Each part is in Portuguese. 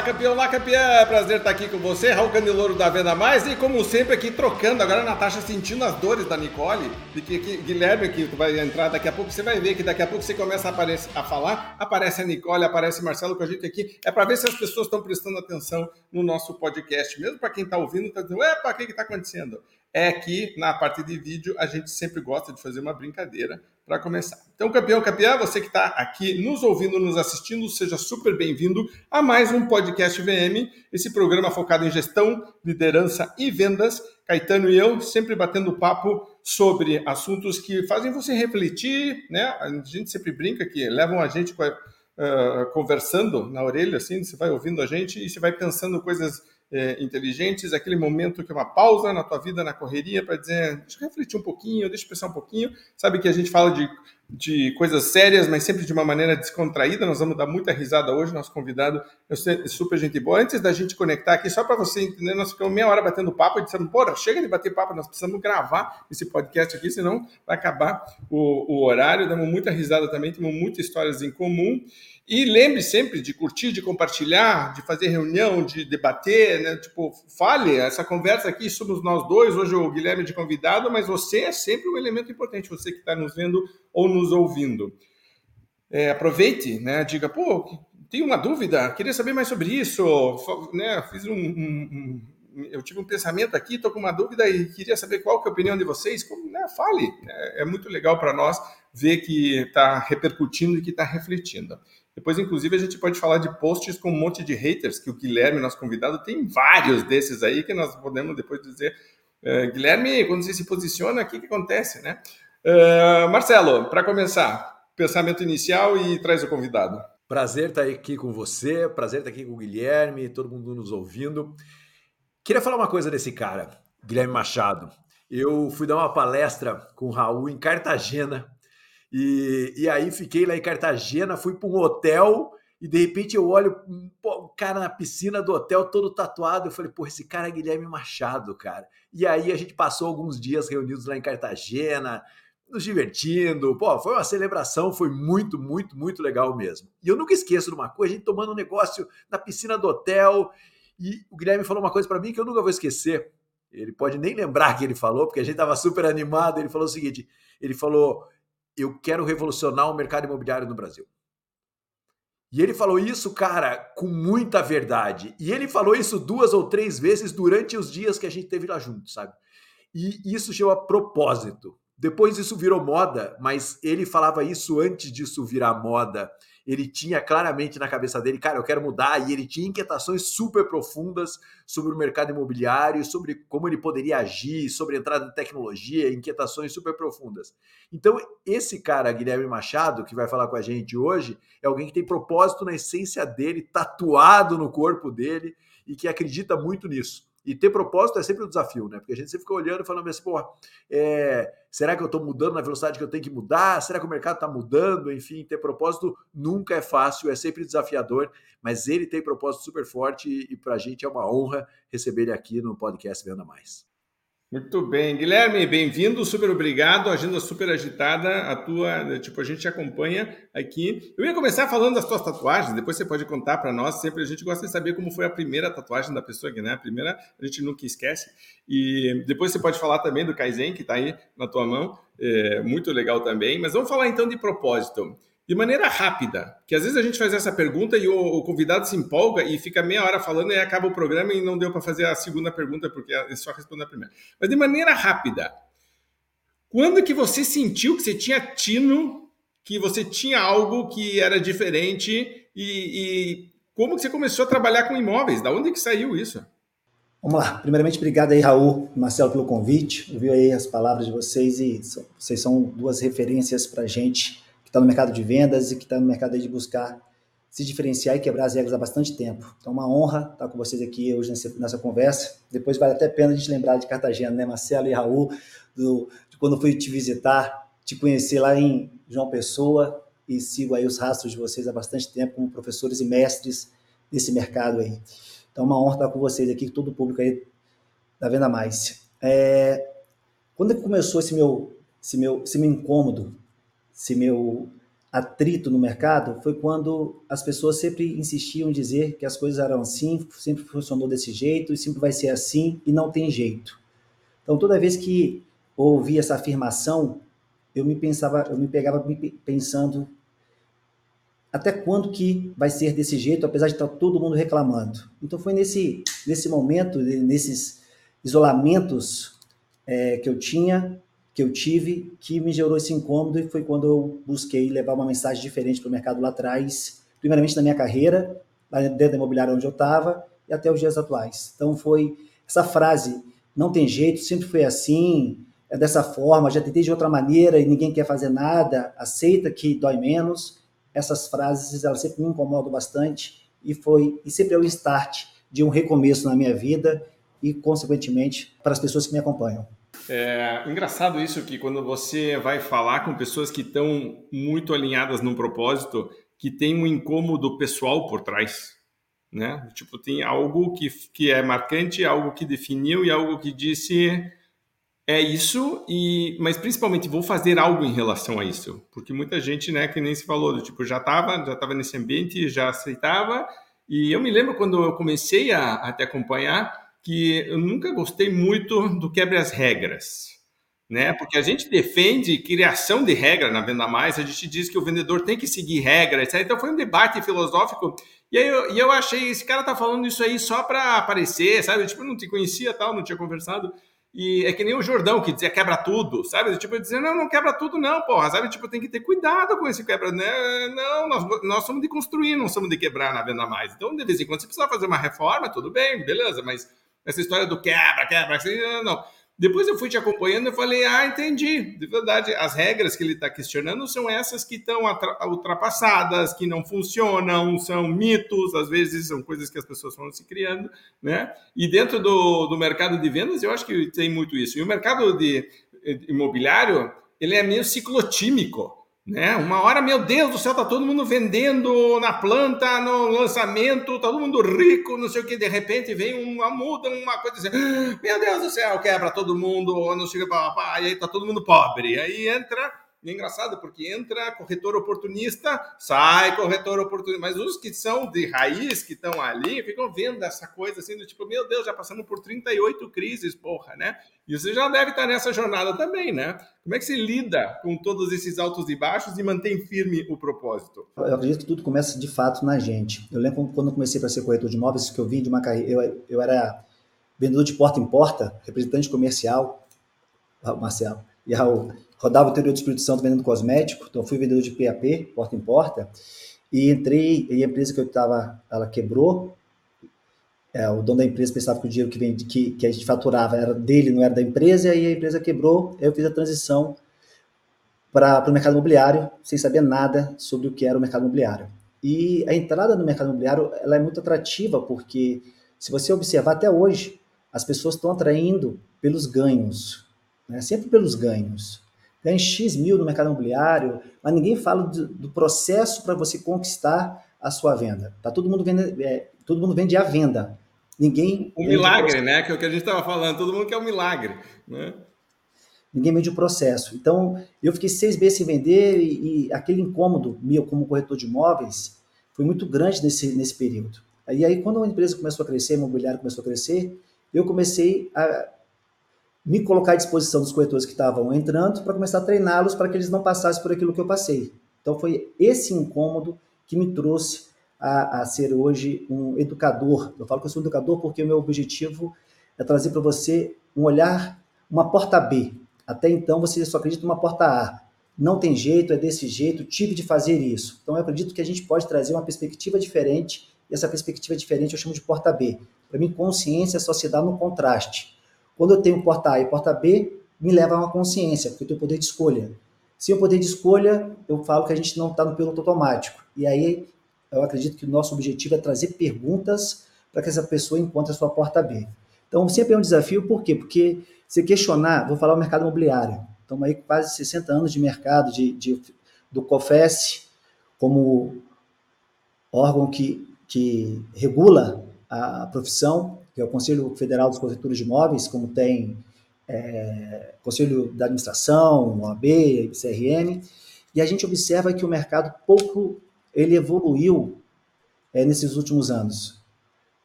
Olá, campeão, olá, campeã! Prazer estar aqui com você, Raul Candeloro da Venda Mais e como sempre aqui trocando, agora a Natasha sentindo as dores da Nicole, de que, que Guilherme que vai entrar daqui a pouco, você vai ver que daqui a pouco você começa a, aparecer, a falar, aparece a Nicole, aparece Marcelo com a gente aqui, é para ver se as pessoas estão prestando atenção no nosso podcast, mesmo para quem está ouvindo, está dizendo, ué, o que está acontecendo? É que na parte de vídeo a gente sempre gosta de fazer uma brincadeira para começar. Então, campeão, campeã, você que está aqui nos ouvindo, nos assistindo, seja super bem-vindo a mais um podcast VM, esse programa focado em gestão, liderança e vendas. Caetano e eu sempre batendo papo sobre assuntos que fazem você refletir, né? A gente sempre brinca que levam a gente uh, conversando na orelha, assim, você vai ouvindo a gente e você vai pensando coisas é, inteligentes, aquele momento que é uma pausa na tua vida, na correria, para dizer, deixa eu refletir um pouquinho, deixa eu pensar um pouquinho. Sabe que a gente fala de, de coisas sérias, mas sempre de uma maneira descontraída. Nós vamos dar muita risada hoje. Nosso convidado é super gente boa. Antes da gente conectar aqui, só para você entender, nós ficamos meia hora batendo papo e dissemos, porra, chega de bater papo, nós precisamos gravar esse podcast aqui, senão vai acabar o, o horário. Damos muita risada também, temos muitas histórias em comum. E lembre sempre de curtir, de compartilhar, de fazer reunião, de debater, né? Tipo, fale, essa conversa aqui somos nós dois, hoje o Guilherme de convidado, mas você é sempre um elemento importante, você que está nos vendo ou nos ouvindo. É, aproveite, né? Diga, pô, tenho uma dúvida, queria saber mais sobre isso, né? Fiz um, um, um eu tive um pensamento aqui, estou com uma dúvida e queria saber qual que é a opinião de vocês. Como, né? Fale, é, é muito legal para nós ver que está repercutindo e que está refletindo. Depois, inclusive, a gente pode falar de posts com um monte de haters, que o Guilherme, nosso convidado, tem vários desses aí que nós podemos depois dizer. Uh, Guilherme, quando você se posiciona, o que, que acontece, né? Uh, Marcelo, para começar, pensamento inicial e traz o convidado. Prazer estar aqui com você, prazer estar aqui com o Guilherme, todo mundo nos ouvindo. Queria falar uma coisa desse cara, Guilherme Machado. Eu fui dar uma palestra com o Raul em Cartagena, e, e aí fiquei lá em Cartagena, fui para um hotel e de repente eu olho o cara na piscina do hotel todo tatuado. Eu falei, pô, esse cara é Guilherme Machado, cara. E aí a gente passou alguns dias reunidos lá em Cartagena, nos divertindo. Pô, foi uma celebração, foi muito, muito, muito legal mesmo. E eu nunca esqueço de uma coisa, a gente tomando um negócio na piscina do hotel. E o Guilherme falou uma coisa para mim que eu nunca vou esquecer. Ele pode nem lembrar que ele falou, porque a gente estava super animado. Ele falou o seguinte: ele falou, eu quero revolucionar o mercado imobiliário no Brasil. E ele falou isso, cara, com muita verdade. E ele falou isso duas ou três vezes durante os dias que a gente teve lá junto, sabe? E isso chegou a propósito. Depois isso virou moda, mas ele falava isso antes disso virar moda ele tinha claramente na cabeça dele, cara, eu quero mudar, e ele tinha inquietações super profundas sobre o mercado imobiliário, sobre como ele poderia agir, sobre entrada de tecnologia, inquietações super profundas. Então, esse cara, Guilherme Machado, que vai falar com a gente hoje, é alguém que tem propósito na essência dele, tatuado no corpo dele, e que acredita muito nisso. E ter propósito é sempre um desafio, né? Porque a gente sempre fica olhando e falando assim, pô, é, será que eu estou mudando na velocidade que eu tenho que mudar? Será que o mercado está mudando? Enfim, ter propósito nunca é fácil, é sempre desafiador, mas ele tem propósito super forte e, e para a gente é uma honra receber ele aqui no podcast Venda Mais. Muito bem, Guilherme, bem-vindo, super obrigado. Agenda super agitada, a tua, tipo, a gente te acompanha aqui. Eu ia começar falando das tuas tatuagens, depois você pode contar para nós. Sempre a gente gosta de saber como foi a primeira tatuagem da pessoa, né? A primeira a gente nunca esquece. E depois você pode falar também do Kaizen, que está aí na tua mão, é muito legal também. Mas vamos falar então de propósito de maneira rápida, que às vezes a gente faz essa pergunta e o, o, convidado se empolga e fica meia hora falando e acaba o programa e não deu para fazer a segunda pergunta porque é só responder a primeira. Mas de maneira rápida, quando que você sentiu que você tinha tino, que você tinha algo que era diferente e, e como que você começou a trabalhar com imóveis? Da onde que saiu isso? Vamos lá. Primeiramente, obrigado aí, Raul e Marcelo, pelo convite. Ouviu aí as palavras de vocês e vocês são duas referências para a gente está no mercado de vendas e que está no mercado de buscar se diferenciar e quebrar as regras há bastante tempo. Então, uma honra estar com vocês aqui hoje nessa, nessa conversa. Depois vale até a pena a gente lembrar de Cartagena, né, Marcelo e Raul, do, de quando fui te visitar, te conhecer lá em João Pessoa e sigo aí os rastros de vocês há bastante tempo como professores e mestres desse mercado aí. Então, uma honra estar com vocês aqui, todo o público aí da Venda Mais. É, quando começou esse meu, esse meu, esse meu incômodo esse meu atrito no mercado foi quando as pessoas sempre insistiam em dizer que as coisas eram assim, sempre funcionou desse jeito e sempre vai ser assim e não tem jeito. Então toda vez que ouvi essa afirmação, eu me pensava, eu me pegava pensando até quando que vai ser desse jeito, apesar de estar todo mundo reclamando. Então foi nesse nesse momento, nesses isolamentos é, que eu tinha, que eu tive, que me gerou esse incômodo e foi quando eu busquei levar uma mensagem diferente para o mercado lá atrás, primeiramente na minha carreira, dentro da imobiliária onde eu estava e até os dias atuais. Então foi essa frase, não tem jeito, sempre foi assim, é dessa forma, já tentei de outra maneira e ninguém quer fazer nada, aceita que dói menos. Essas frases, elas sempre me incomodam bastante e foi e sempre é o start de um recomeço na minha vida e, consequentemente, para as pessoas que me acompanham. É engraçado isso que quando você vai falar com pessoas que estão muito alinhadas num propósito, que tem um incômodo pessoal por trás, né? Tipo, tem algo que, que é marcante, algo que definiu e algo que disse é isso e mas principalmente vou fazer algo em relação a isso, porque muita gente, né, que nem se falou, do tipo, já estava, já estava nesse ambiente, já aceitava. E eu me lembro quando eu comecei a, a te acompanhar, que eu nunca gostei muito do quebra as regras, né? Porque a gente defende criação de regra na venda mais, a gente diz que o vendedor tem que seguir regras, então foi um debate filosófico e aí eu, e eu achei esse cara tá falando isso aí só para aparecer, sabe? Tipo, eu não te conhecia tal, não tinha conversado. E é que nem o Jordão que dizia quebra tudo, sabe? Tipo, dizia, não, não quebra tudo, não, porra, sabe? Tipo, tem que ter cuidado com esse quebra. Né? Não, nós, nós somos de construir, não somos de quebrar na venda mais. Então, de vez em quando, se precisar fazer uma reforma, tudo bem, beleza, mas essa história do quebra, quebra, assim, não, não. Depois eu fui te acompanhando e falei, ah, entendi. De verdade, as regras que ele está questionando são essas que estão ultrapassadas, que não funcionam, são mitos, às vezes são coisas que as pessoas foram se criando, né? E dentro do, do mercado de vendas, eu acho que tem muito isso. E o mercado de, de imobiliário, ele é meio ciclotímico. Né? Uma hora, meu Deus do céu, tá todo mundo vendendo na planta, no lançamento, tá todo mundo rico, não sei o que, de repente vem uma muda, uma coisa assim, meu Deus do céu, quebra todo mundo, não chega para e aí tá todo mundo pobre. Aí entra e é engraçado, porque entra corretor oportunista, sai corretor oportunista, mas os que são de raiz, que estão ali, ficam vendo essa coisa assim, do tipo, meu Deus, já passamos por 38 crises, porra, né? E você já deve estar nessa jornada também, né? Como é que você lida com todos esses altos e baixos e mantém firme o propósito? Eu acredito que tudo começa de fato na gente. Eu lembro quando eu comecei para ser corretor de imóveis, que eu vim de uma carreira, eu, eu era vendedor de porta em porta, representante comercial, Marcelo, e Raul rodava o interior do Espírito Santo vendendo cosmético, então fui vendedor de PAP, porta em porta, e entrei, e a empresa que eu estava, ela quebrou, é, o dono da empresa pensava que o dinheiro que, que, que a gente faturava era dele, não era da empresa, e a empresa quebrou, eu fiz a transição para o mercado imobiliário, sem saber nada sobre o que era o mercado imobiliário. E a entrada no mercado imobiliário ela é muito atrativa, porque se você observar até hoje, as pessoas estão atraindo pelos ganhos, né? sempre pelos ganhos ganha X mil no mercado imobiliário, mas ninguém fala do, do processo para você conquistar a sua venda. Tá todo mundo vende, é, todo mundo vende a venda. Ninguém. O milagre, né? Que é o que a gente estava falando. Todo mundo quer o um milagre, né? Ninguém vende o processo. Então, eu fiquei seis meses sem vender e, e aquele incômodo meu como corretor de imóveis foi muito grande nesse, nesse período. E aí, quando a empresa começou a crescer, a imobiliária começou a crescer, eu comecei a me colocar à disposição dos corretores que estavam entrando para começar a treiná-los para que eles não passassem por aquilo que eu passei. Então foi esse incômodo que me trouxe a, a, ser hoje um educador. Eu falo que eu sou um educador porque o meu objetivo é trazer para você um olhar, uma porta B. Até então você só acredita numa porta A. Não tem jeito, é desse jeito, tive de fazer isso. Então eu acredito que a gente pode trazer uma perspectiva diferente, e essa perspectiva diferente eu chamo de porta B. Para mim, consciência só se dá no contraste. Quando eu tenho porta A e porta B, me leva a uma consciência, porque eu tenho poder de escolha. Se eu poder de escolha, eu falo que a gente não está no piloto automático. E aí eu acredito que o nosso objetivo é trazer perguntas para que essa pessoa encontre a sua porta B. Então sempre é um desafio, por quê? Porque se questionar, vou falar o mercado imobiliário. Estamos aí quase 60 anos de mercado de, de do COFES como órgão que, que regula a profissão que é o Conselho Federal dos Corretores de Imóveis, como tem é, Conselho da Administração, OAB, CRM, E a gente observa que o mercado pouco ele evoluiu é, nesses últimos anos.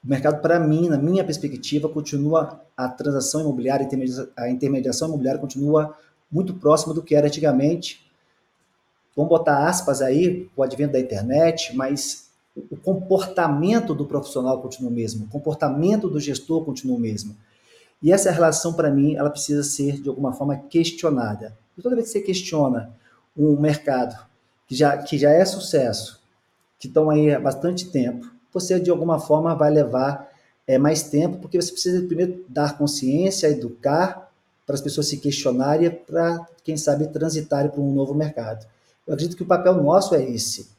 O mercado, para mim, na minha perspectiva, continua a transação imobiliária, a intermediação imobiliária continua muito próxima do que era antigamente. Vamos botar aspas aí, o advento da internet, mas o comportamento do profissional continua o mesmo, o comportamento do gestor continua o mesmo. E essa relação, para mim, ela precisa ser, de alguma forma, questionada. E toda vez que você questiona um mercado que já, que já é sucesso, que estão aí há bastante tempo, você de alguma forma vai levar é, mais tempo, porque você precisa primeiro dar consciência, educar para as pessoas se questionarem, para, quem sabe, transitarem para um novo mercado. Eu acredito que o papel nosso é esse.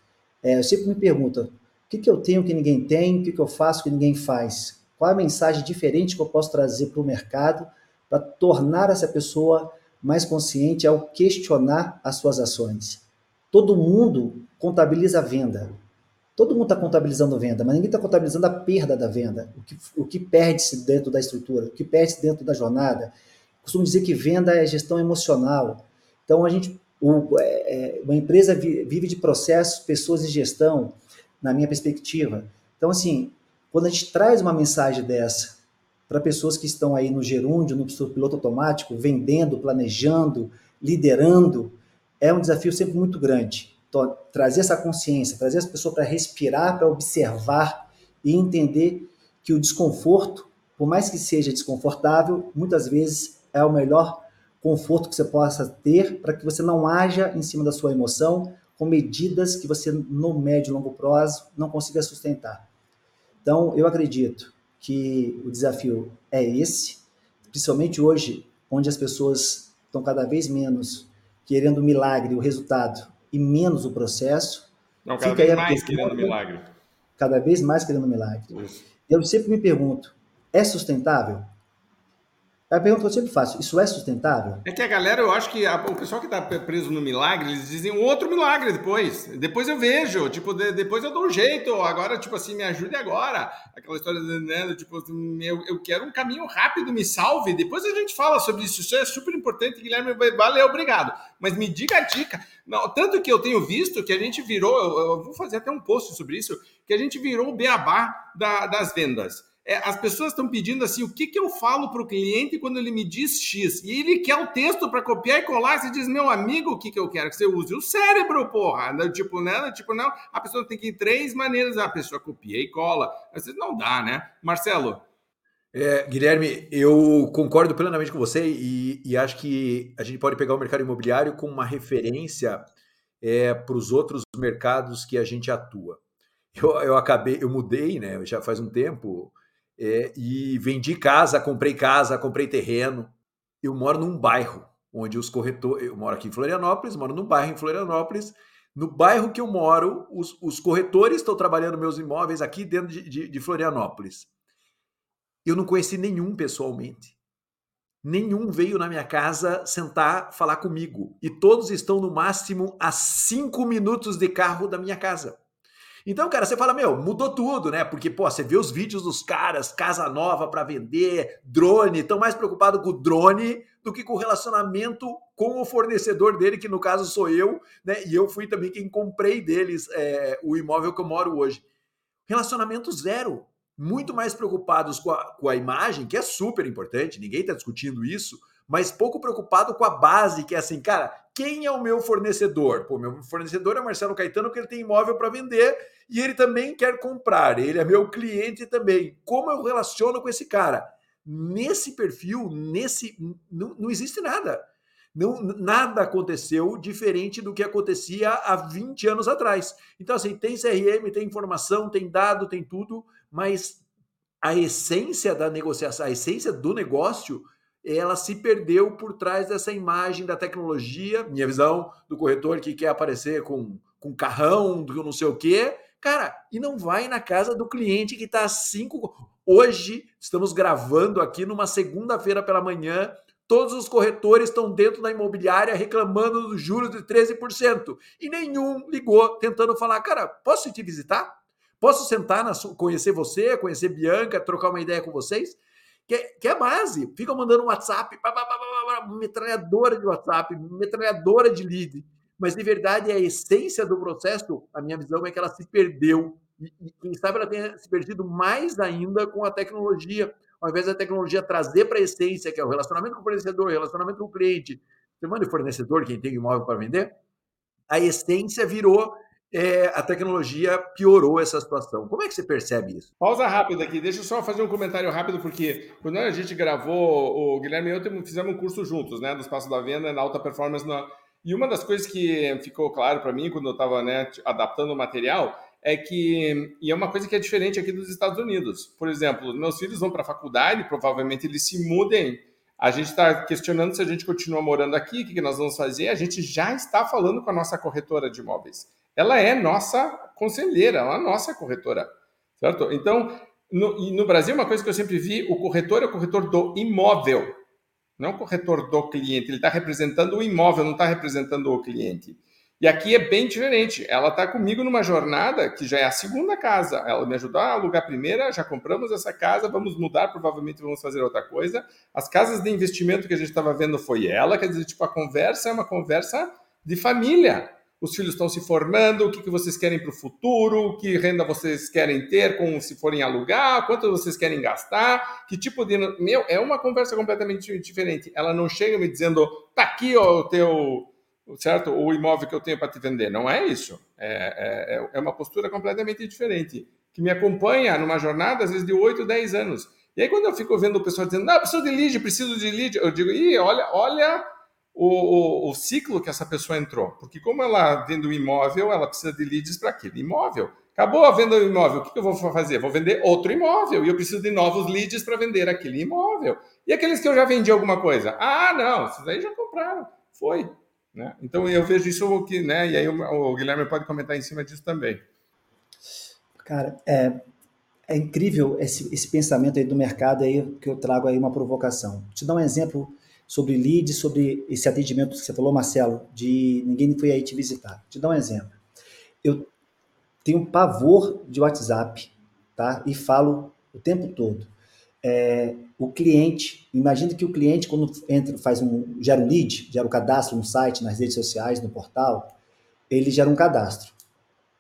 É, eu sempre me pergunto, o que, que eu tenho que ninguém tem, o que, que eu faço que ninguém faz? Qual a mensagem diferente que eu posso trazer para o mercado para tornar essa pessoa mais consciente ao questionar as suas ações? Todo mundo contabiliza a venda, Todo mundo está contabilizando venda, mas ninguém está contabilizando a perda da venda, o que, o que perde-se dentro da estrutura, o que perde-se dentro da jornada. Costumo dizer que venda é gestão emocional. Então, a gente, o, é, é uma empresa vive de processos, pessoas e gestão, na minha perspectiva. Então, assim, quando a gente traz uma mensagem dessa para pessoas que estão aí no gerúndio, no piloto automático, vendendo, planejando, liderando, é um desafio sempre muito grande trazer essa consciência, trazer as pessoas para respirar, para observar e entender que o desconforto, por mais que seja desconfortável, muitas vezes é o melhor conforto que você possa ter para que você não haja em cima da sua emoção com medidas que você no médio e longo prazo não consiga sustentar. Então, eu acredito que o desafio é esse, principalmente hoje, onde as pessoas estão cada vez menos querendo o milagre, o resultado, e menos o processo. Não, cada vez mais querendo milagre. Cada vez mais querendo milagre. Isso. Eu sempre me pergunto, é sustentável? É a pergunta que eu sempre faço, isso é sustentável? É que a galera, eu acho que a, o pessoal que está preso no milagre, eles dizem outro milagre depois. Depois eu vejo, tipo, de, depois eu dou um jeito, agora, tipo assim, me ajude agora. Aquela história, né, tipo, eu, eu quero um caminho rápido, me salve. Depois a gente fala sobre isso, isso é super importante, Guilherme, valeu, obrigado. Mas me diga a dica. Não, tanto que eu tenho visto que a gente virou, eu, eu vou fazer até um post sobre isso, que a gente virou o beabá da, das vendas é, as pessoas estão pedindo assim: o que, que eu falo para o cliente quando ele me diz X? E ele quer o texto para copiar e colar. Você diz, meu amigo, o que, que eu quero? Que você use o cérebro, porra. Não, tipo, né? Tipo, não. A pessoa tem que ir três maneiras. A pessoa copia e cola. Às vezes não dá, né? Marcelo. É, Guilherme, eu concordo plenamente com você e, e, acho que a gente pode pegar o mercado imobiliário como uma referência é, para os outros mercados que a gente atua. Eu, eu acabei, eu mudei, né? Já faz um tempo é, e vendi casa, comprei casa, comprei terreno. Eu moro num bairro onde os corretores. Eu moro aqui em Florianópolis, moro num bairro em Florianópolis. No bairro que eu moro, os, os corretores estão trabalhando meus imóveis aqui dentro de, de, de Florianópolis. Eu não conheci nenhum pessoalmente. Nenhum veio na minha casa sentar, falar comigo. E todos estão no máximo a cinco minutos de carro da minha casa. Então, cara, você fala, meu, mudou tudo, né? Porque, pô, você vê os vídeos dos caras, casa nova para vender, drone, estão mais preocupados com o drone do que com o relacionamento com o fornecedor dele, que no caso sou eu, né? E eu fui também quem comprei deles é, o imóvel que eu moro hoje. Relacionamento zero. Muito mais preocupados com a, com a imagem, que é super importante, ninguém está discutindo isso, mas pouco preocupado com a base, que é assim, cara, quem é o meu fornecedor? Pô, meu fornecedor é Marcelo Caetano, porque ele tem imóvel para vender e ele também quer comprar. Ele é meu cliente também. Como eu relaciono com esse cara? Nesse perfil, nesse não, não existe nada. Não, nada aconteceu diferente do que acontecia há 20 anos atrás. Então, assim, tem CRM, tem informação, tem dado, tem tudo, mas a essência da negociação, a essência do negócio ela se perdeu por trás dessa imagem da tecnologia, minha visão do corretor que quer aparecer com, com carrão, do não sei o quê, cara, e não vai na casa do cliente que está às 5. Hoje, estamos gravando aqui numa segunda-feira pela manhã, todos os corretores estão dentro da imobiliária reclamando dos juros de 13%. E nenhum ligou tentando falar, cara, posso te visitar? Posso sentar, na conhecer você, conhecer Bianca, trocar uma ideia com vocês? Que é, que é base. Ficam mandando WhatsApp, metralhadora de WhatsApp, metralhadora de lead. mas de verdade a essência do processo, a minha visão é que ela se perdeu. E, e quem sabe ela tenha se perdido mais ainda com a tecnologia. Ao invés da tecnologia trazer para a essência, que é o relacionamento com o fornecedor, o relacionamento com o cliente, semana de fornecedor, quem tem imóvel para vender, a essência virou é, a tecnologia piorou essa situação. Como é que você percebe isso? Pausa rápida aqui, deixa eu só fazer um comentário rápido, porque quando a gente gravou, o Guilherme e eu fizemos um curso juntos, né, do Espaço da Venda, na alta performance. Na... E uma das coisas que ficou claro para mim quando eu estava né, adaptando o material é que, e é uma coisa que é diferente aqui dos Estados Unidos. Por exemplo, meus filhos vão para a faculdade, provavelmente eles se mudem a gente está questionando se a gente continua morando aqui, o que nós vamos fazer. A gente já está falando com a nossa corretora de imóveis ela é nossa conselheira, ela é nossa corretora, certo? Então, no, e no Brasil, uma coisa que eu sempre vi, o corretor é o corretor do imóvel, não o corretor do cliente. Ele está representando o imóvel, não está representando o cliente. E aqui é bem diferente. Ela está comigo numa jornada que já é a segunda casa. Ela me ajudou a alugar a primeira, já compramos essa casa, vamos mudar, provavelmente vamos fazer outra coisa. As casas de investimento que a gente estava vendo foi ela, quer dizer, tipo, a conversa é uma conversa de família os filhos estão se formando, o que, que vocês querem para o futuro, que renda vocês querem ter com se forem alugar, quanto vocês querem gastar, que tipo de. Meu, é uma conversa completamente diferente. Ela não chega me dizendo, tá aqui ó, o teu. Certo? O imóvel que eu tenho para te vender. Não é isso. É, é, é uma postura completamente diferente. Que me acompanha numa jornada, às vezes, de 8, 10 anos. E aí, quando eu fico vendo o pessoal dizendo, não, preciso de lead, preciso de lead, eu digo, ih, olha, olha o, o, o, ciclo que essa pessoa entrou. Porque como ela vende um imóvel, ela precisa de leads para aquele imóvel. Acabou a venda do imóvel, o que eu vou fazer? Vou vender outro imóvel e eu preciso de novos leads para vender aquele imóvel. E aqueles que eu já vendi alguma coisa? Ah, não, esses aí já compraram. Foi. Né? Então eu vejo isso que, né? E aí o, o Guilherme pode comentar em cima disso também. Cara, é, é incrível esse, esse pensamento aí do mercado aí que eu trago aí uma provocação. Te dar um exemplo sobre lead, sobre esse atendimento que você falou, Marcelo, de ninguém foi aí te visitar. Te dar um exemplo. Eu tenho pavor de WhatsApp, tá? E falo o tempo todo. É, o cliente, imagine que o cliente, quando entra, faz um, gera um lead, gera um cadastro no site, nas redes sociais, no portal, ele gera um cadastro.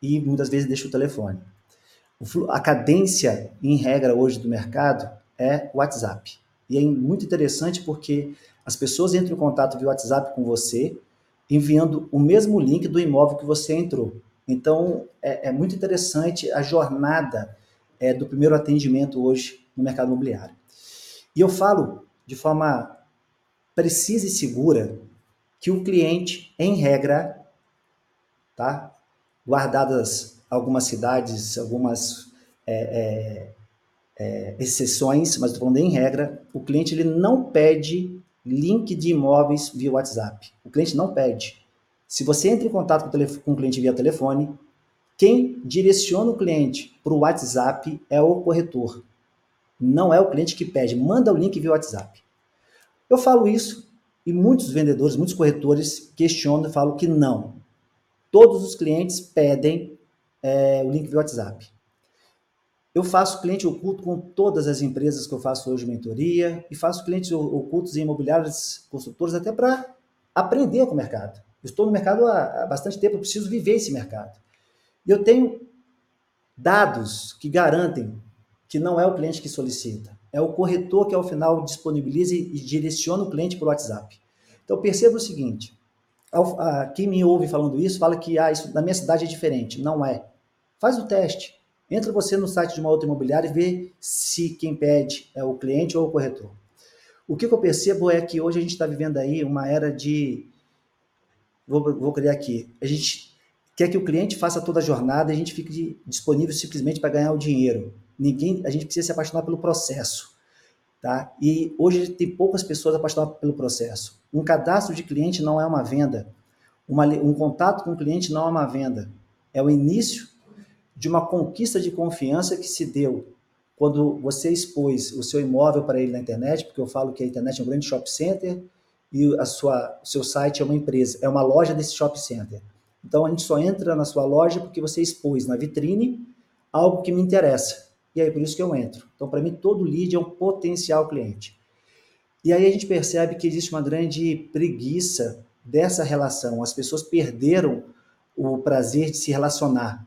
E muitas vezes deixa o telefone. A cadência, em regra, hoje do mercado é WhatsApp. E é muito interessante porque as pessoas entram em contato via WhatsApp com você, enviando o mesmo link do imóvel que você entrou. Então, é, é muito interessante a jornada é, do primeiro atendimento hoje no mercado imobiliário. E eu falo de forma precisa e segura que o cliente, em regra, tá? guardadas algumas cidades, algumas é, é, é exceções, mas estou falando em regra, o cliente ele não pede link de imóveis via WhatsApp. O cliente não pede. Se você entra em contato com o, cliente via telefone, quem direciona o cliente para o WhatsApp é o corretor. Não é o cliente que pede. Manda o link via WhatsApp. Eu falo isso e muitos vendedores, muitos corretores questionam e falam que não. Todos os clientes pedem é, o link via WhatsApp. Eu faço cliente oculto com todas as empresas que eu faço hoje mentoria e faço clientes ocultos em imobiliários, construtores, até para aprender com o mercado. Estou no mercado há, há bastante tempo, eu preciso viver esse mercado. E eu tenho dados que garantem que não é o cliente que solicita, é o corretor que ao final disponibiliza e direciona o cliente para o WhatsApp. Então perceba o seguinte: quem me ouve falando isso fala que ah, isso na minha cidade é diferente. Não é. Faz o teste. Entra você no site de uma outra imobiliária e vê se quem pede é o cliente ou o corretor. O que eu percebo é que hoje a gente está vivendo aí uma era de. Vou, vou criar aqui. A gente quer que o cliente faça toda a jornada e a gente fique disponível simplesmente para ganhar o dinheiro. Ninguém, a gente precisa se apaixonar pelo processo. Tá? E hoje tem poucas pessoas apaixonadas pelo processo. Um cadastro de cliente não é uma venda. Uma, um contato com o cliente não é uma venda. É o início de uma conquista de confiança que se deu quando você expôs o seu imóvel para ele na internet, porque eu falo que a internet é um grande shopping center e a sua, o seu site é uma empresa, é uma loja desse shopping center. Então a gente só entra na sua loja porque você expôs na vitrine algo que me interessa. E aí por isso que eu entro. Então para mim todo lead é um potencial cliente. E aí a gente percebe que existe uma grande preguiça dessa relação. As pessoas perderam o prazer de se relacionar.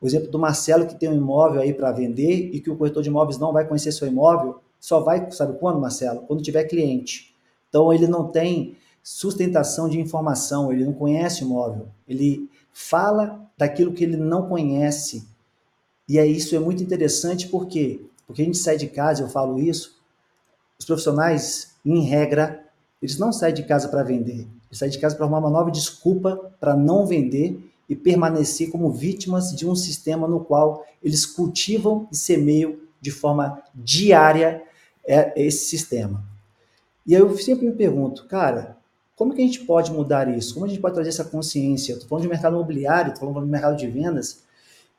O exemplo do Marcelo que tem um imóvel aí para vender e que o corretor de imóveis não vai conhecer seu imóvel, só vai, sabe quando, Marcelo? Quando tiver cliente. Então ele não tem sustentação de informação, ele não conhece o imóvel, ele fala daquilo que ele não conhece. E é isso é muito interessante porque porque a gente sai de casa, eu falo isso, os profissionais, em regra, eles não saem de casa para vender, eles saem de casa para arrumar uma nova desculpa para não vender e permanecer como vítimas de um sistema no qual eles cultivam e semeiam de forma diária é, esse sistema. E aí eu sempre me pergunto, cara, como que a gente pode mudar isso? Como a gente pode trazer essa consciência? Estou falando de mercado imobiliário, estou falando de mercado de vendas,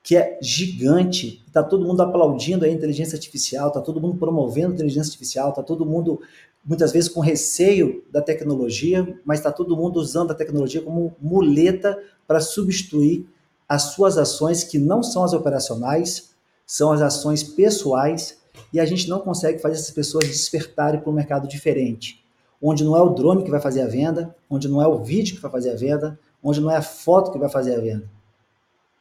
que é gigante. Está todo mundo aplaudindo a inteligência artificial, está todo mundo promovendo a inteligência artificial, está todo mundo, muitas vezes, com receio da tecnologia, mas está todo mundo usando a tecnologia como muleta para substituir as suas ações, que não são as operacionais, são as ações pessoais, e a gente não consegue fazer essas pessoas despertarem para um mercado diferente, onde não é o drone que vai fazer a venda, onde não é o vídeo que vai fazer a venda, onde não é a foto que vai fazer a venda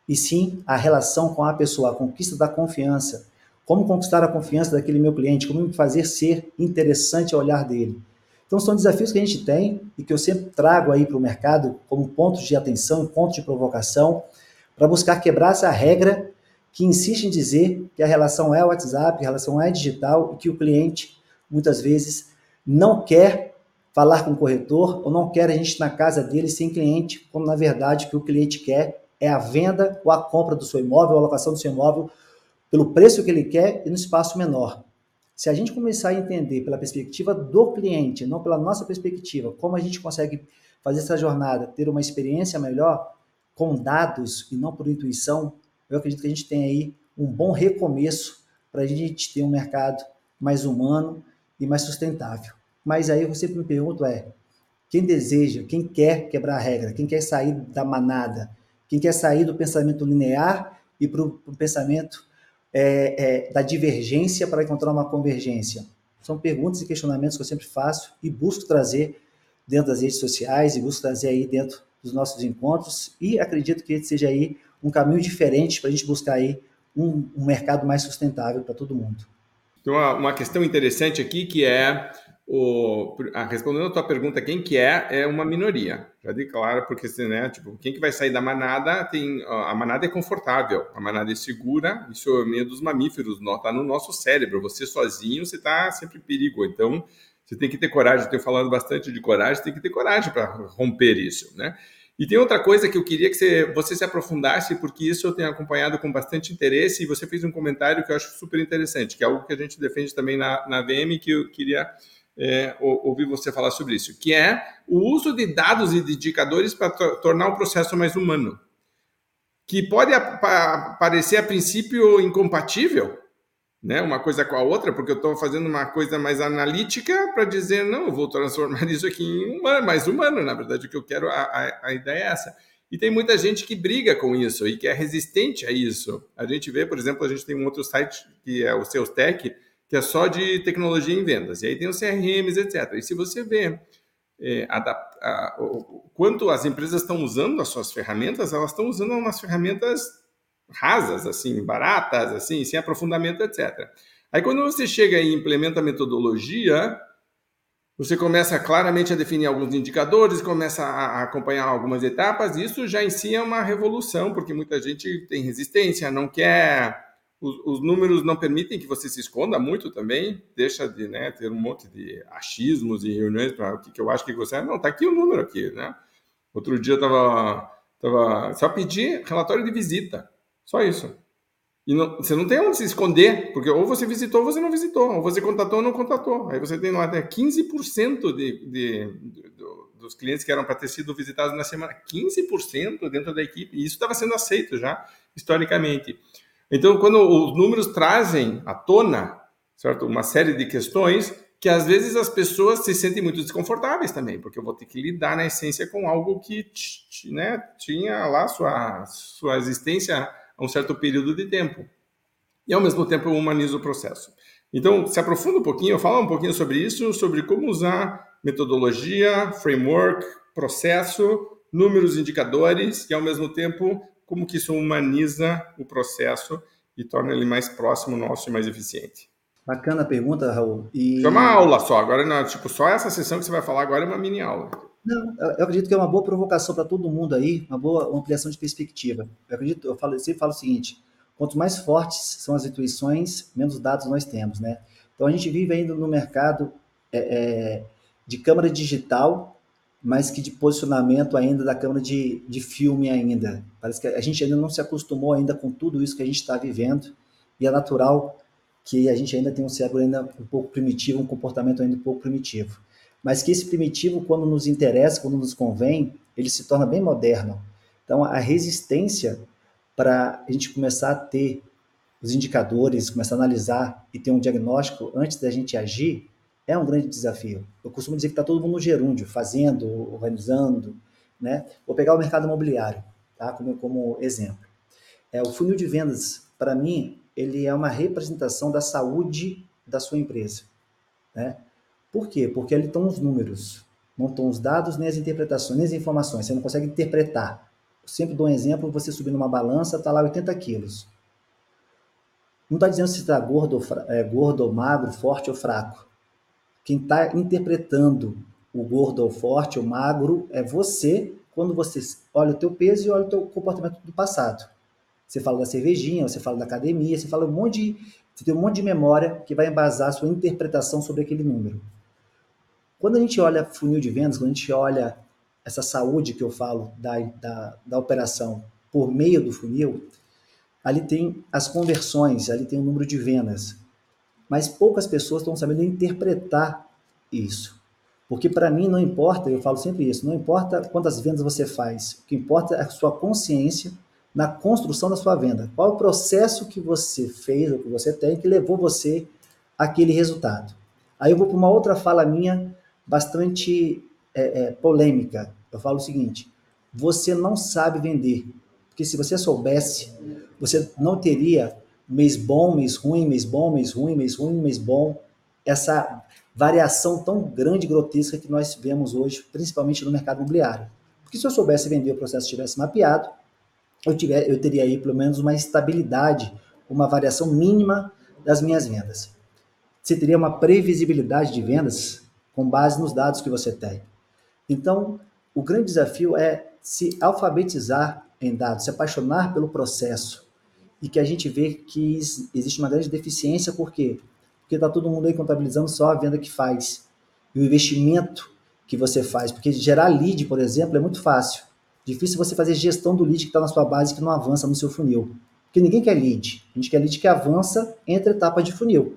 e sim a relação com a pessoa, a conquista da confiança. Como conquistar a confiança daquele meu cliente, como fazer ser interessante ao olhar dele. Então são desafios que a gente tem e que eu sempre trago aí para o mercado como pontos de atenção, pontos de provocação, para buscar quebrar essa regra que insiste em dizer que a relação é WhatsApp, a relação é digital e que o cliente muitas vezes não quer falar com o corretor ou não quer a gente na casa dele sem cliente, como na verdade o que o cliente quer é a venda ou a compra do seu imóvel, a alocação do seu imóvel pelo preço que ele quer e no espaço menor. Se a gente começar a entender pela perspectiva do cliente, não pela nossa perspectiva, como a gente consegue fazer essa jornada, ter uma experiência melhor com dados e não por intuição, eu acredito que a gente tem aí um bom recomeço para a gente ter um mercado mais humano e mais sustentável. Mas aí eu sempre me pergunto é, quem deseja, quem quer quebrar a regra, quem quer sair da manada, quem quer sair do pensamento linear e para o pensamento é, é, da divergência para encontrar uma convergência? São perguntas e questionamentos que eu sempre faço e busco trazer dentro das redes sociais e busco trazer aí dentro dos nossos encontros e acredito que seja aí um caminho diferente para a gente buscar aí um, um mercado mais sustentável para todo mundo. Tem uma, uma questão interessante aqui que é o, a, respondendo a tua pergunta, quem que é, é uma minoria. Já de claro, porque né, tipo, quem que vai sair da manada tem. A manada é confortável, a manada é segura, isso é meio dos mamíferos, está no nosso cérebro. Você sozinho, você está sempre em perigo. Então, você tem que ter coragem. Eu tenho falando bastante de coragem, tem que ter coragem para romper isso, né? E tem outra coisa que eu queria que você, você se aprofundasse, porque isso eu tenho acompanhado com bastante interesse, e você fez um comentário que eu acho super interessante, que é algo que a gente defende também na, na VM, que eu queria é, ouvir você falar sobre isso, que é o uso de dados e de indicadores para tornar o processo mais humano, que pode parecer a princípio incompatível, né, uma coisa com a outra, porque eu estou fazendo uma coisa mais analítica para dizer, não, eu vou transformar isso aqui em humano, mais humano, na verdade, o que eu quero, a, a, ideia é essa. E tem muita gente que briga com isso e que é resistente a isso. A gente vê, por exemplo, a gente tem um outro site que é o Seus Tech, que é só de tecnologia em vendas. E aí tem os CRMs, etc. E se você vê é, a, o, quanto as empresas estão usando as suas ferramentas, elas estão usando umas ferramentas rasas, assim, baratas, assim, sem aprofundamento, etc. Aí quando você chega e implementa a metodologia, você começa claramente a definir alguns indicadores, começa a acompanhar algumas etapas, isso já em si é uma revolução, porque muita gente tem resistência, não quer os, os, números não permitem que você se esconda muito também, deixa de né, ter um monte de achismos e reuniões para o que, que, eu acho que você. Não, tá aqui o número aqui, né? Outro dia eu tava, tava só pedir relatório de visita, só isso. E não, você não tem onde se esconder, porque ou você visitou ou você não visitou, ou você contatou ou não contatou. Aí você tem até 15% de, de, de, dos clientes que eram para ter sido visitados na semana, 15% dentro da equipe, e isso estava sendo aceito já historicamente. Então, quando os números trazem à tona, certo, uma série de questões que às vezes as pessoas se sentem muito desconfortáveis também, porque eu vou ter que lidar na essência com algo que né, tinha lá sua, sua existência a um certo período de tempo. E ao mesmo tempo eu humanizo o processo. Então, se aprofunda um pouquinho, fala um pouquinho sobre isso, sobre como usar metodologia, framework, processo, números, indicadores e, ao mesmo tempo, como que isso humaniza o processo e torna ele mais próximo nosso e mais eficiente. Bacana a pergunta, Raul. E... É uma aula só, agora não, tipo, só essa sessão que você vai falar agora é uma mini aula. Não, eu acredito que é uma boa provocação para todo mundo aí, uma boa ampliação de perspectiva. Eu acredito, eu, falo, eu sempre falo o seguinte: quanto mais fortes são as intuições, menos dados nós temos, né? Então a gente vive ainda no mercado é, é, de câmera digital, mas que de posicionamento ainda da câmera de, de filme ainda. Parece que a gente ainda não se acostumou ainda com tudo isso que a gente está vivendo e é natural que a gente ainda tem um cérebro ainda um pouco primitivo, um comportamento ainda um pouco primitivo. Mas que esse primitivo, quando nos interessa, quando nos convém, ele se torna bem moderno. Então, a resistência para a gente começar a ter os indicadores, começar a analisar e ter um diagnóstico antes da gente agir, é um grande desafio. Eu costumo dizer que está todo mundo no gerúndio, fazendo, organizando, né? Vou pegar o mercado imobiliário, tá? Como, como exemplo. É, o funil de vendas, para mim, ele é uma representação da saúde da sua empresa. Né? Por quê? Porque ali estão os números, não estão os dados, nem as interpretações, nem as informações. Você não consegue interpretar. Eu sempre dou um exemplo: você subir numa balança, está lá 80 quilos. Não está dizendo se está gordo, é, gordo ou magro, forte ou fraco. Quem está interpretando o gordo ou forte ou magro é você, quando você olha o teu peso e olha o teu comportamento do passado. Você fala da cervejinha, você fala da academia, você fala um monte de. Você tem um monte de memória que vai embasar a sua interpretação sobre aquele número. Quando a gente olha funil de vendas, quando a gente olha essa saúde que eu falo da, da, da operação por meio do funil, ali tem as conversões, ali tem o número de vendas. Mas poucas pessoas estão sabendo interpretar isso. Porque para mim não importa, eu falo sempre isso, não importa quantas vendas você faz, o que importa é a sua consciência na construção da sua venda. Qual o processo que você fez, ou que você tem, que levou você àquele resultado. Aí eu vou para uma outra fala minha, bastante é, é, polêmica. Eu falo o seguinte: você não sabe vender. Porque se você soubesse, você não teria mês bom, mês ruim, mês bom, mês ruim, mês ruim, mês bom. Essa variação tão grande grotesca que nós vemos hoje, principalmente no mercado imobiliário. Porque se eu soubesse vender, o processo estivesse mapeado, eu, tiver, eu teria aí pelo menos uma estabilidade, uma variação mínima das minhas vendas. Você teria uma previsibilidade de vendas com base nos dados que você tem. Então, o grande desafio é se alfabetizar em dados, se apaixonar pelo processo. E que a gente vê que existe uma grande deficiência, por quê? Porque está todo mundo aí contabilizando só a venda que faz. E o investimento que você faz. Porque gerar lead, por exemplo, é muito fácil. Difícil você fazer gestão do lead que está na sua base que não avança no seu funil. Porque ninguém quer lead. A gente quer lead que avança entre etapas de funil.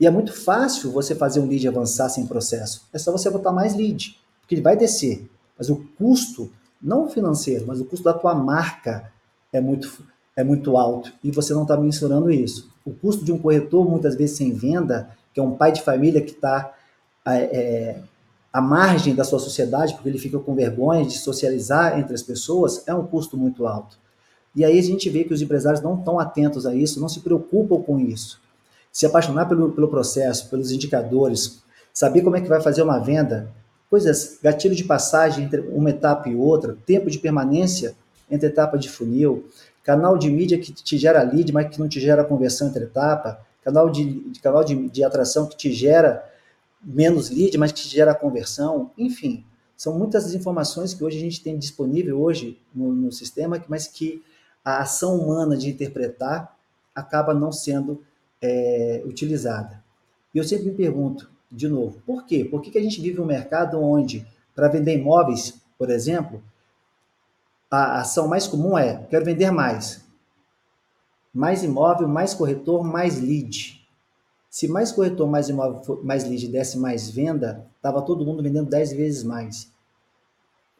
E é muito fácil você fazer um lead avançar sem processo. É só você botar mais lead, porque ele vai descer. Mas o custo, não financeiro, mas o custo da tua marca é muito, é muito alto. E você não está mensurando isso. O custo de um corretor, muitas vezes sem venda, que é um pai de família que está é, é à margem da sua sociedade, porque ele fica com vergonha de socializar entre as pessoas, é um custo muito alto. E aí a gente vê que os empresários não estão atentos a isso, não se preocupam com isso. Se apaixonar pelo, pelo processo, pelos indicadores, saber como é que vai fazer uma venda, coisas, gatilho de passagem entre uma etapa e outra, tempo de permanência entre etapa de funil, canal de mídia que te gera lead, mas que não te gera conversão entre etapa, canal de, canal de, de atração que te gera menos lead, mas que gera conversão, enfim, são muitas informações que hoje a gente tem disponível hoje no, no sistema, mas que a ação humana de interpretar acaba não sendo é, utilizada. E eu sempre me pergunto, de novo, por quê? Por que, que a gente vive um mercado onde, para vender imóveis, por exemplo, a ação mais comum é: quero vender mais. Mais imóvel, mais corretor, mais lead. Se mais corretor, mais imóvel, mais lead desse mais venda, estava todo mundo vendendo 10 vezes mais.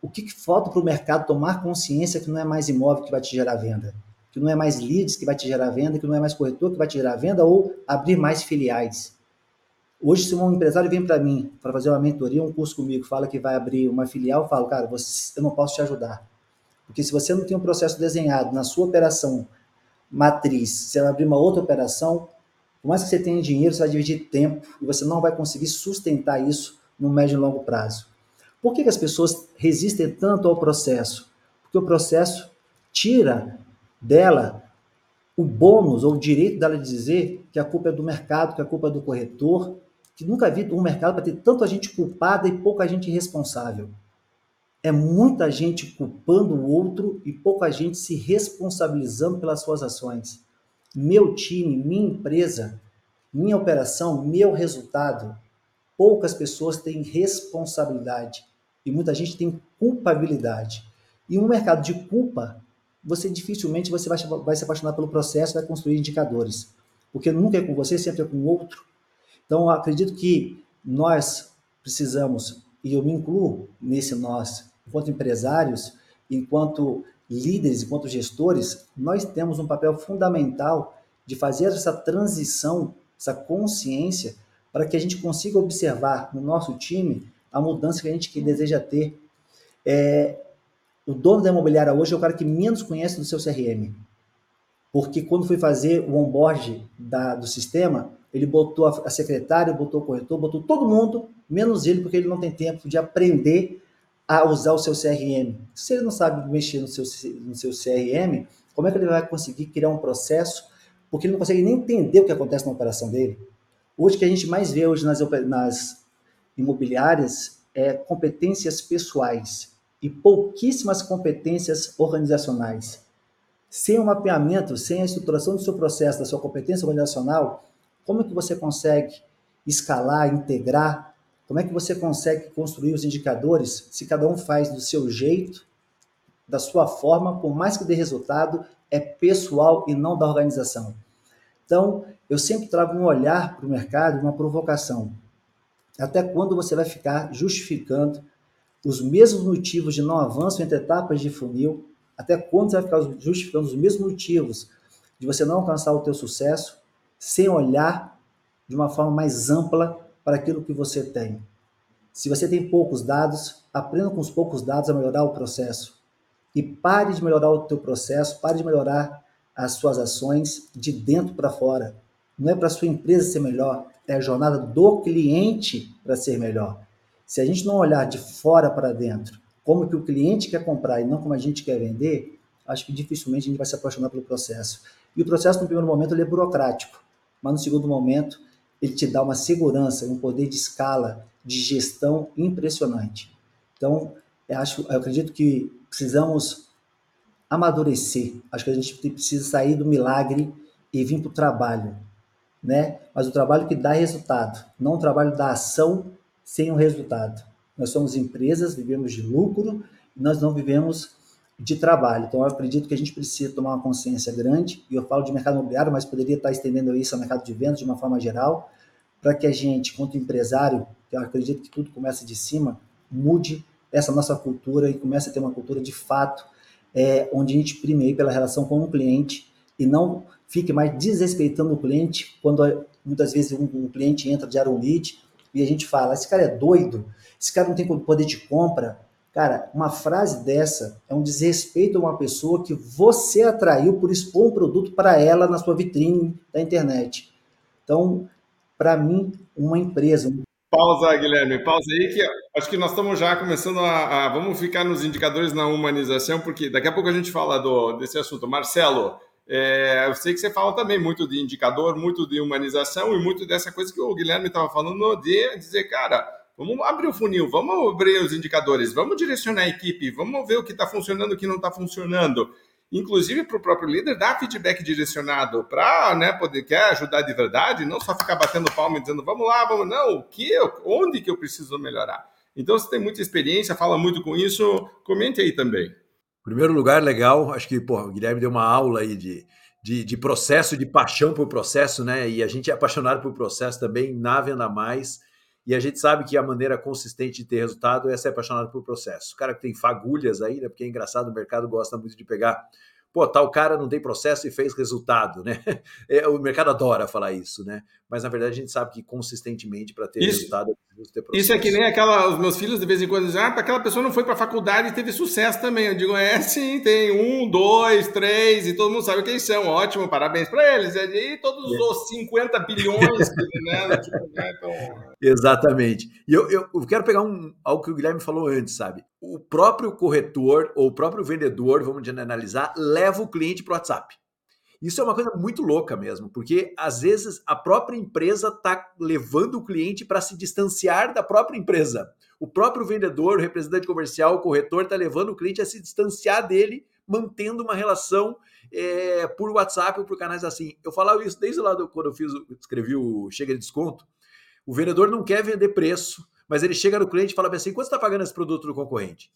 O que, que falta para o mercado tomar consciência que não é mais imóvel que vai te gerar venda? Que não é mais leads que vai te gerar venda, que não é mais corretor que vai te gerar venda ou abrir mais filiais. Hoje, se um empresário vem para mim para fazer uma mentoria, um curso comigo, fala que vai abrir uma filial, eu falo, cara, você, eu não posso te ajudar. Porque se você não tem um processo desenhado na sua operação matriz, se ela abrir uma outra operação, por mais que você tenha dinheiro, você vai dividir tempo e você não vai conseguir sustentar isso no médio e longo prazo. Por que, que as pessoas resistem tanto ao processo? Porque o processo tira dela o bônus ou o direito dela de dizer que a culpa é do mercado, que a culpa é do corretor, que nunca vi um mercado para ter tanta gente culpada e pouca gente responsável. É muita gente culpando o outro e pouca gente se responsabilizando pelas suas ações. Meu time, minha empresa, minha operação, meu resultado. Poucas pessoas têm responsabilidade e muita gente tem culpabilidade. E um mercado de culpa, você dificilmente você vai, vai se apaixonar pelo processo, vai construir indicadores. Porque nunca é com você, sempre é com o outro. Então, acredito que nós precisamos, e eu me incluo nesse nós, enquanto empresários, enquanto líderes, enquanto gestores, nós temos um papel fundamental de fazer essa transição, essa consciência, para que a gente consiga observar no nosso time a mudança que a gente deseja ter. É, o dono da imobiliária hoje é o cara que menos conhece do seu CRM. Porque quando foi fazer o onboard da, do sistema, ele botou a, secretária, botou o corretor, botou todo mundo, menos ele, porque ele não tem tempo de aprender a usar o seu CRM. Se ele não sabe mexer no seu, no seu CRM, como é que ele vai conseguir criar um processo? Porque ele não consegue nem entender o que acontece na operação dele. Hoje, o que a gente mais vê hoje nas, nas imobiliárias é competências pessoais e pouquíssimas competências organizacionais. Sem o mapeamento, sem a estruturação do seu processo, da sua competência organizacional, como é que você consegue escalar, integrar? Como é que você consegue construir os indicadores se cada um faz do seu jeito, da sua forma, por mais que dê resultado, é pessoal e não da organização. Então, eu sempre trago um olhar para o mercado, uma provocação. Até quando você vai ficar justificando os mesmos motivos de não avanço entre etapas de funil? Até quando você vai ficar justificando os mesmos motivos de você não alcançar o teu sucesso? sem olhar de uma forma mais ampla para aquilo que você tem. Se você tem poucos dados, aprenda com os poucos dados a melhorar o processo. E pare de melhorar o teu processo, pare de melhorar as suas ações de dentro para fora. Não é para a sua empresa ser melhor, é a jornada do cliente para ser melhor. Se a gente não olhar de fora para dentro, como que o cliente quer comprar e não como a gente quer vender, acho que dificilmente a gente vai se apaixonar pelo processo. E o processo, no primeiro momento, ele é burocrático mas no segundo momento ele te dá uma segurança, um poder de escala, de gestão impressionante. Então, eu, acho, eu acredito que precisamos amadurecer. Acho que a gente precisa sair do milagre e vir para o trabalho, né? Mas o trabalho que dá resultado, não o trabalho da ação sem o resultado. Nós somos empresas, vivemos de lucro, nós não vivemos de trabalho. Então, eu acredito que a gente precisa tomar uma consciência grande, e eu falo de mercado imobiliário, mas poderia estar estendendo isso ao mercado de vendas de uma forma geral, para que a gente, quanto empresário, que eu acredito que tudo começa de cima, mude essa nossa cultura e comece a ter uma cultura de fato, é, onde a gente primeiro pela relação com o cliente e não fique mais desrespeitando o cliente quando muitas vezes um, um cliente entra de um lead e a gente fala, esse cara é doido, esse cara não tem poder de compra, Cara, uma frase dessa é um desrespeito a uma pessoa que você atraiu por expor um produto para ela na sua vitrine da internet. Então, para mim, uma empresa. Pausa, Guilherme, pausa aí que acho que nós estamos já começando a, a, Vamos ficar nos indicadores na humanização, porque daqui a pouco a gente fala do, desse assunto. Marcelo, é, eu sei que você fala também muito de indicador, muito de humanização e muito dessa coisa que o Guilherme estava falando de dizer, cara Vamos abrir o funil, vamos abrir os indicadores, vamos direcionar a equipe, vamos ver o que está funcionando o que não está funcionando. Inclusive para o próprio líder dar feedback direcionado para né, poder quer ajudar de verdade, não só ficar batendo palma e dizendo vamos lá, vamos, não, o que onde que eu preciso melhorar. Então, você tem muita experiência, fala muito com isso, comente aí também. Primeiro lugar, legal, acho que porra, o Guilherme deu uma aula aí de, de, de processo, de paixão por processo, né? E a gente é apaixonado por processo também na Venda Mais. E a gente sabe que a maneira consistente de ter resultado é ser apaixonado por processo. O cara que tem fagulhas aí, né? Porque é engraçado, o mercado gosta muito de pegar. Pô, tal cara não tem processo e fez resultado, né? É, o mercado adora falar isso, né? Mas na verdade a gente sabe que consistentemente para ter isso, resultado é ter Isso é que nem aquela, os meus filhos de vez em quando dizem, ah, aquela pessoa não foi para a faculdade e teve sucesso também. Eu digo, é sim, tem um, dois, três, e todo mundo sabe quem são. Ótimo, parabéns para eles. E todos é. os 50 bilhões, né? Tipo, né então... Exatamente. E eu, eu, eu quero pegar um, algo que o Guilherme falou antes, sabe? O próprio corretor ou o próprio vendedor, vamos analisar, leva o cliente para o WhatsApp. Isso é uma coisa muito louca mesmo, porque às vezes a própria empresa está levando o cliente para se distanciar da própria empresa. O próprio vendedor, o representante comercial, o corretor está levando o cliente a se distanciar dele, mantendo uma relação é, por WhatsApp ou por canais assim. Eu falava isso desde lá do, quando eu fiz, escrevi o Chega de Desconto. O vendedor não quer vender preço, mas ele chega no cliente e fala assim: quanto está pagando esse produto do concorrente?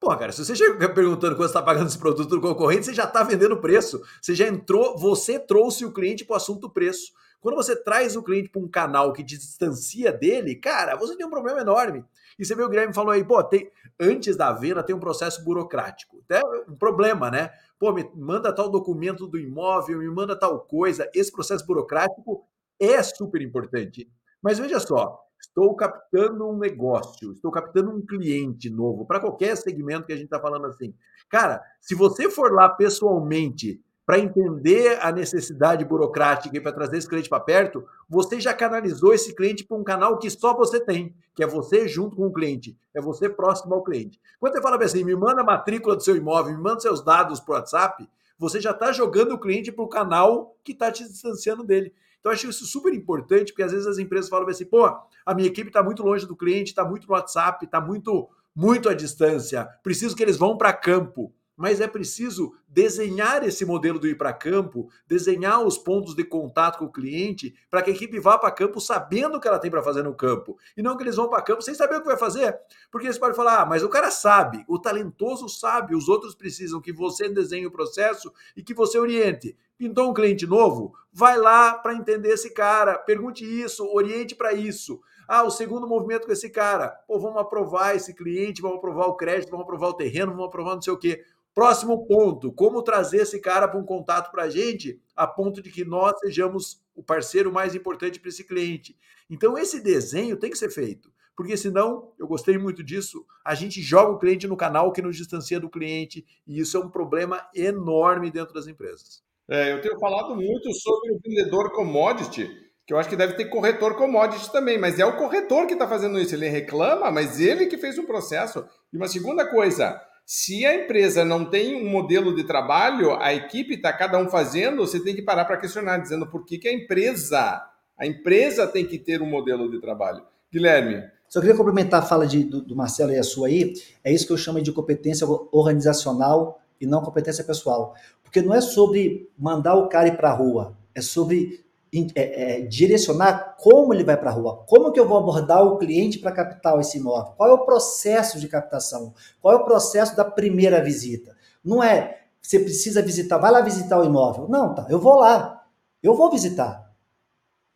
Pô, cara, se você chega perguntando quanto está pagando esse produto do concorrente, você já está vendendo preço. Você já entrou, você trouxe o cliente para o assunto preço. Quando você traz o cliente para um canal que te distancia dele, cara, você tem um problema enorme. E você vê o Guilherme falou aí, pô, tem, antes da venda tem um processo burocrático. Até um problema, né? Pô, me manda tal documento do imóvel, me manda tal coisa. Esse processo burocrático é super importante. Mas veja só, estou captando um negócio, estou captando um cliente novo, para qualquer segmento que a gente está falando assim. Cara, se você for lá pessoalmente para entender a necessidade burocrática e para trazer esse cliente para perto, você já canalizou esse cliente para um canal que só você tem, que é você junto com o cliente, é você próximo ao cliente. Quando você fala assim, me manda a matrícula do seu imóvel, me manda seus dados para o WhatsApp, você já está jogando o cliente para o canal que está te distanciando dele. Então, eu acho isso super importante, porque às vezes as empresas falam assim, pô, a minha equipe está muito longe do cliente, está muito no WhatsApp, está muito, muito à distância, preciso que eles vão para campo mas é preciso desenhar esse modelo do ir para campo, desenhar os pontos de contato com o cliente, para que a equipe vá para campo sabendo o que ela tem para fazer no campo. E não que eles vão para campo sem saber o que vai fazer. Porque eles podem falar, ah, mas o cara sabe, o talentoso sabe, os outros precisam que você desenhe o processo e que você oriente. Pintou um cliente novo? Vai lá para entender esse cara, pergunte isso, oriente para isso. Ah, o segundo movimento com esse cara. Pô, vamos aprovar esse cliente, vamos aprovar o crédito, vamos aprovar o terreno, vamos aprovar não sei o quê. Próximo ponto: como trazer esse cara para um contato para a gente, a ponto de que nós sejamos o parceiro mais importante para esse cliente. Então, esse desenho tem que ser feito, porque senão, eu gostei muito disso, a gente joga o cliente no canal que nos distancia do cliente, e isso é um problema enorme dentro das empresas. É, eu tenho falado muito sobre o vendedor commodity, que eu acho que deve ter corretor commodity também, mas é o corretor que está fazendo isso. Ele reclama, mas ele que fez o processo. E uma segunda coisa, se a empresa não tem um modelo de trabalho, a equipe está cada um fazendo, você tem que parar para questionar, dizendo por que, que a empresa, a empresa tem que ter um modelo de trabalho. Guilherme. Só queria complementar a fala de, do, do Marcelo e a sua aí. É isso que eu chamo de competência organizacional e não competência pessoal. Porque não é sobre mandar o cara ir para a rua, é sobre é, é, direcionar como ele vai para a rua, como que eu vou abordar o cliente para captar esse imóvel, qual é o processo de captação, qual é o processo da primeira visita. Não é você precisa visitar, vai lá visitar o imóvel. Não, tá, eu vou lá, eu vou visitar.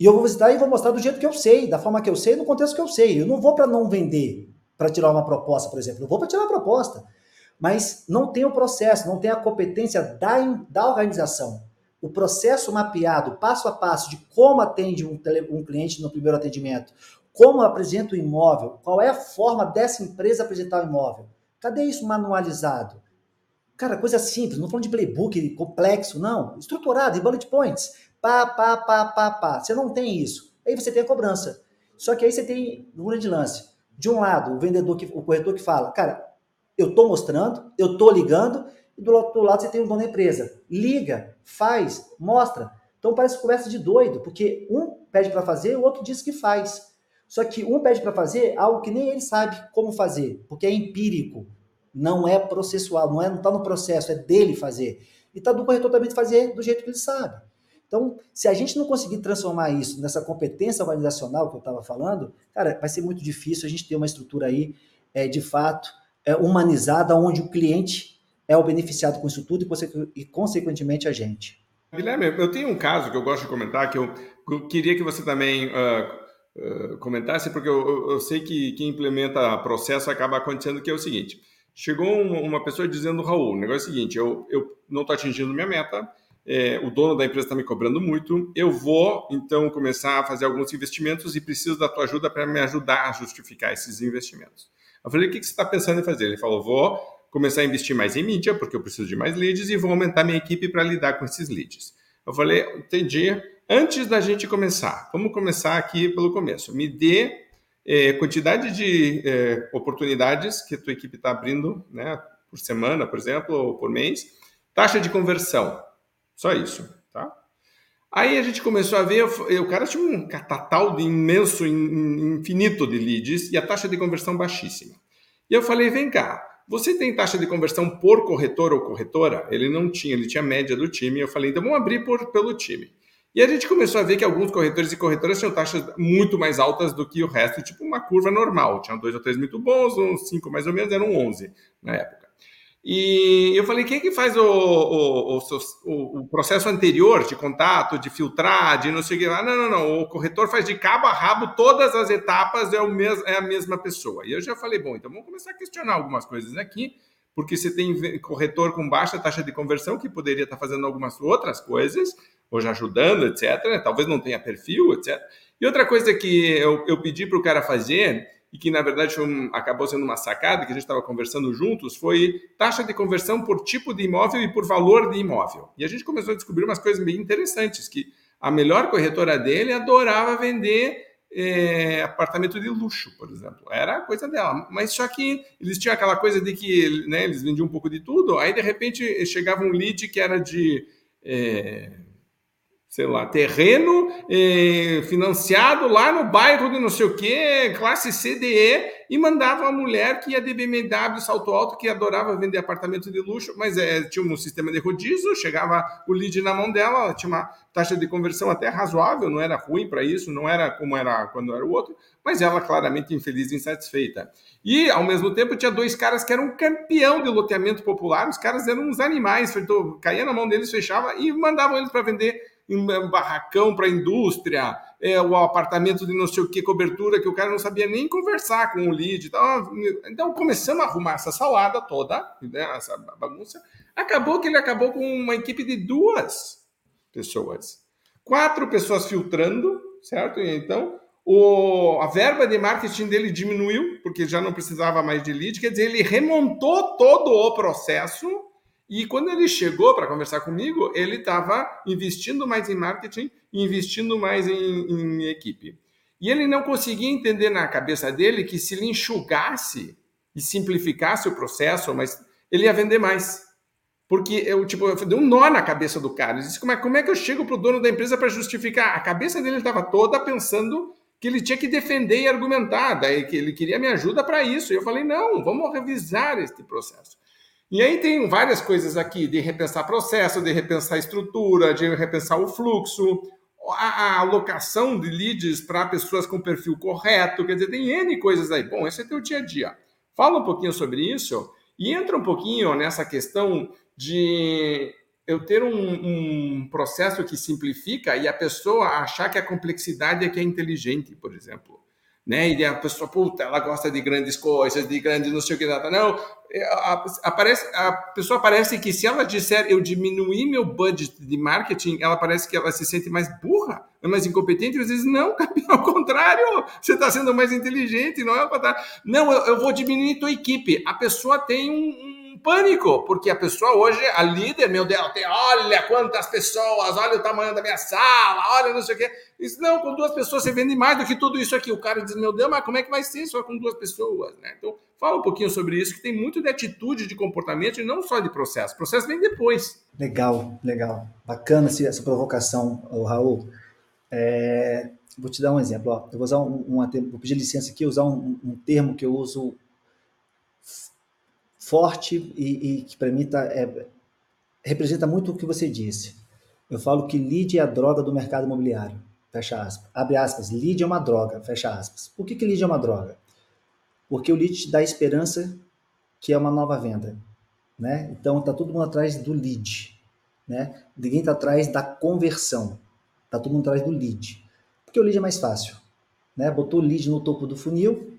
E eu vou visitar e vou mostrar do jeito que eu sei, da forma que eu sei, no contexto que eu sei. Eu não vou para não vender, para tirar uma proposta, por exemplo. Eu vou para tirar uma proposta. Mas não tem o processo, não tem a competência da, da organização o processo mapeado, passo a passo, de como atende um, tele, um cliente no primeiro atendimento, como apresenta o imóvel, qual é a forma dessa empresa apresentar o imóvel. Cadê isso manualizado? Cara, coisa simples, não falando de playbook complexo, não. Estruturado, em bullet points. Pá, pá, pá, pá, pá. Você não tem isso. Aí você tem a cobrança. Só que aí você tem um grande lance. De um lado, o vendedor, que, o corretor que fala, cara, eu estou mostrando, eu estou ligando, e do outro lado você tem o dono da empresa. Liga, faz, mostra. Então parece conversa de doido, porque um pede para fazer, o outro diz que faz. Só que um pede para fazer algo que nem ele sabe como fazer, porque é empírico, não é processual, não é, não está no processo, é dele fazer. E está do corretor também fazer do jeito que ele sabe. Então, se a gente não conseguir transformar isso nessa competência organizacional que eu estava falando, cara, vai ser muito difícil a gente ter uma estrutura aí, é, de fato, é, humanizada, onde o cliente é o beneficiado com isso tudo e, consequentemente, a gente. Guilherme, eu tenho um caso que eu gosto de comentar, que eu, queria que você também uh, uh, comentasse, porque eu, eu, sei que quem implementa processo acaba acontecendo, que é o seguinte. Chegou uma pessoa dizendo, Raul, o negócio é o seguinte, eu, eu não estou atingindo minha meta, é, o dono da empresa está me cobrando muito, eu vou então começar a fazer alguns investimentos e preciso da tua ajuda para me ajudar a justificar esses investimentos. Eu falei, o que, você está pensando em fazer? Ele falou, vou começar a investir mais em mídia, porque eu preciso de mais leads, e vou aumentar minha equipe para lidar com esses leads. Eu falei, entendi. Antes da gente começar, vamos começar aqui pelo começo. Me dê é, quantidade de é, oportunidades que a tua equipe está abrindo, né, por semana, por exemplo, ou por mês, taxa de conversão, só isso? Aí a gente começou a ver, o cara tinha um catatal de imenso, infinito de leads e a taxa de conversão baixíssima. E eu falei, vem cá, você tem taxa de conversão por corretor ou corretora? Ele não tinha, ele tinha média do time. Eu falei, então vamos abrir por, pelo time. E a gente começou a ver que alguns corretores e corretoras tinham taxas muito mais altas do que o resto, tipo uma curva normal. Tinham dois ou três muito bons, uns cinco mais ou menos, eram 11 na época. E eu falei, quem é que faz o, o, o, o, processo anterior de contato, de filtrar, de não sei o que lá? Não, não, não. O corretor faz de cabo a rabo todas as etapas, é, o mes, é a mesma pessoa. E eu já falei, bom, então vamos começar a questionar algumas coisas aqui, porque você tem corretor com baixa taxa de conversão que poderia estar fazendo algumas outras coisas, já ajudando, etc. Talvez não tenha perfil, etc. E outra coisa que eu, eu pedi para o cara fazer e que na verdade um, acabou sendo uma sacada que a gente estava conversando juntos, foi taxa de conversão por tipo de imóvel e por valor de imóvel. E a gente começou a descobrir umas coisas bem interessantes, que a melhor corretora dele adorava vender é, apartamento de luxo, por exemplo. Era a coisa dela. Mas só que eles tinham aquela coisa de que né, eles vendiam um pouco de tudo, aí de repente chegava um lead que era de... É, sei lá, terreno eh, financiado lá no bairro de não sei o quê, classe CDE, e mandava uma mulher que ia de BMW salto alto, que adorava vender apartamento de luxo, mas eh, tinha um sistema de rodízio, chegava o lead na mão dela, ela tinha uma taxa de conversão até razoável, não era ruim para isso, não era como era quando era o outro, mas ela claramente infeliz e insatisfeita. E, ao mesmo tempo, tinha dois caras que eram campeão de loteamento popular, os caras eram uns animais, caía na mão deles, fechava e mandavam eles para vender um barracão para a indústria, é, o apartamento de não sei o que, cobertura, que o cara não sabia nem conversar com o lead. Então, então começamos a arrumar essa salada toda, né, essa bagunça. Acabou que ele acabou com uma equipe de duas pessoas. Quatro pessoas filtrando, certo? E então, o, a verba de marketing dele diminuiu, porque já não precisava mais de lead, quer dizer, ele remontou todo o processo e quando ele chegou para conversar comigo, ele estava investindo mais em marketing investindo mais em, em, equipe. E ele não conseguia entender na cabeça dele que se ele enxugasse e simplificasse o processo, mas ele ia vender mais. Porque eu, tipo, eu dei um nó na cabeça do cara. Ele disse: como é, como é que eu chego para o dono da empresa para justificar? A cabeça dele estava toda pensando que ele tinha que defender e argumentar, daí que ele queria minha ajuda para isso. E eu falei: não, vamos revisar este processo. E aí tem várias coisas aqui de repensar processo, de repensar estrutura, de repensar o fluxo, a, alocação de leads para pessoas com perfil correto, quer dizer, tem N coisas aí. Bom, esse é teu dia a dia. Fala um pouquinho sobre isso e entra um pouquinho nessa questão de eu ter um, um processo que simplifica e a pessoa achar que a complexidade é que é inteligente, por exemplo né? E a pessoa, puta, ela gosta de grandes coisas, de grandes não sei o que, nada. Não, é, aparece, a pessoa parece que se ela disser eu diminuir meu budget de marketing, ela parece que ela se sente mais burra, é mais incompetente. Às vezes, não, ao contrário, você está sendo mais inteligente, não é. Não, eu, eu, vou diminuir tua equipe. A pessoa tem um pânico, porque a pessoa hoje, a líder, meu Deus, tem, olha quantas pessoas, olha o tamanho da minha sala, olha não sei o quê. Isso, não, com duas pessoas você vende mais do que tudo isso aqui. O cara diz, meu Deus, mas como é que vai ser só com duas pessoas? Né? Então, fala um pouquinho sobre isso, que tem muito de atitude, de comportamento e não só de processo. O processo vem depois. Legal, legal. Bacana essa provocação, Raul. É, vou te dar um exemplo. Ó. Eu vou usar um, um, vou pedir licença aqui, usar um, um termo que eu uso forte e, e que para mim tá, é, representa muito o que você disse. Eu falo que lead é a droga do mercado imobiliário. Fecha aspas. Abre aspas. Lead é uma droga. Fecha aspas. Por que, que lead é uma droga? Porque o lead te dá esperança que é uma nova venda. Né? Então tá todo mundo atrás do lead. Né? Ninguém está atrás da conversão. Tá todo mundo atrás do lead. Porque o lead é mais fácil. Né? Botou o lead no topo do funil,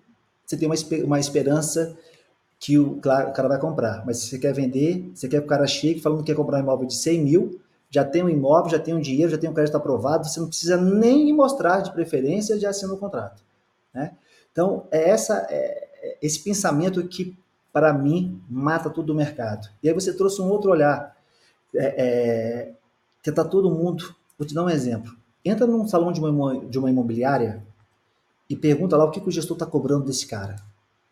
você tem uma, uma esperança que o, claro, o cara vai comprar. Mas se você quer vender, você quer que o cara chegue falando que quer comprar um imóvel de 100 mil, já tem um imóvel, já tem um dinheiro, já tem um crédito aprovado, você não precisa nem mostrar de preferência de assinar o contrato. Né? Então, é, essa, é, é esse pensamento que, para mim, mata todo o mercado. E aí você trouxe um outro olhar, é, é, está todo mundo... Vou te dar um exemplo. Entra num salão de uma, de uma imobiliária e pergunta lá o que, que o gestor está cobrando desse cara.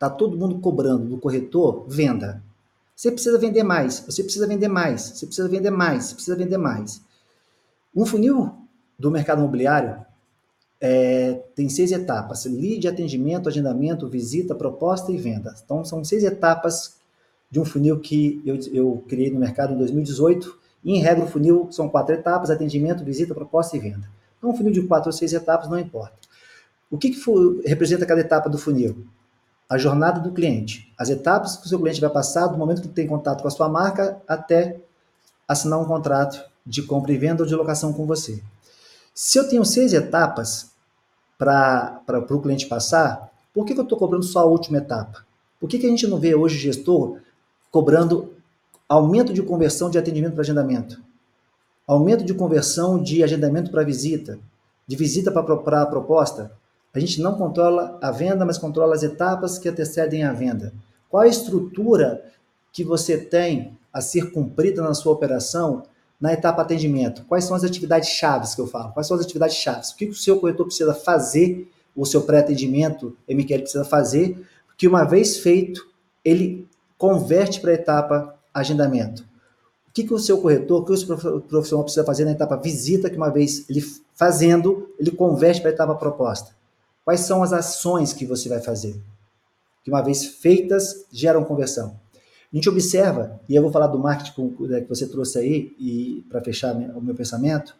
Está todo mundo cobrando do corretor venda. Você precisa vender mais, você precisa vender mais, você precisa vender mais, você precisa vender mais. Um funil do mercado imobiliário é, tem seis etapas: lead, atendimento, agendamento, visita, proposta e venda. Então, são seis etapas de um funil que eu, eu criei no mercado em 2018. E, em regra, o funil são quatro etapas: atendimento, visita, proposta e venda. Então, um funil de quatro ou seis etapas não importa. O que, que for, representa cada etapa do funil? A jornada do cliente, as etapas que o seu cliente vai passar do momento que tem contato com a sua marca até assinar um contrato de compra e venda ou de locação com você. Se eu tenho seis etapas para o cliente passar, por que, que eu estou cobrando só a última etapa? Por que, que a gente não vê hoje gestor cobrando aumento de conversão de atendimento para agendamento? Aumento de conversão de agendamento para visita, de visita para proposta, a gente não controla a venda, mas controla as etapas que antecedem a venda. Qual a estrutura que você tem a ser cumprida na sua operação na etapa atendimento? Quais são as atividades chaves que eu falo? Quais são as atividades chaves? O que o seu corretor precisa fazer, o seu pré-atendimento, MQL precisa fazer, que uma vez feito, ele converte para a etapa agendamento. O que, que o seu corretor, o que o seu profissional precisa fazer na etapa visita, que uma vez ele fazendo, ele converte para a etapa proposta? Quais são as ações que você vai fazer? Que uma vez feitas, geram conversão. A gente observa, e eu vou falar do marketing né, que você trouxe aí, e para fechar o meu pensamento,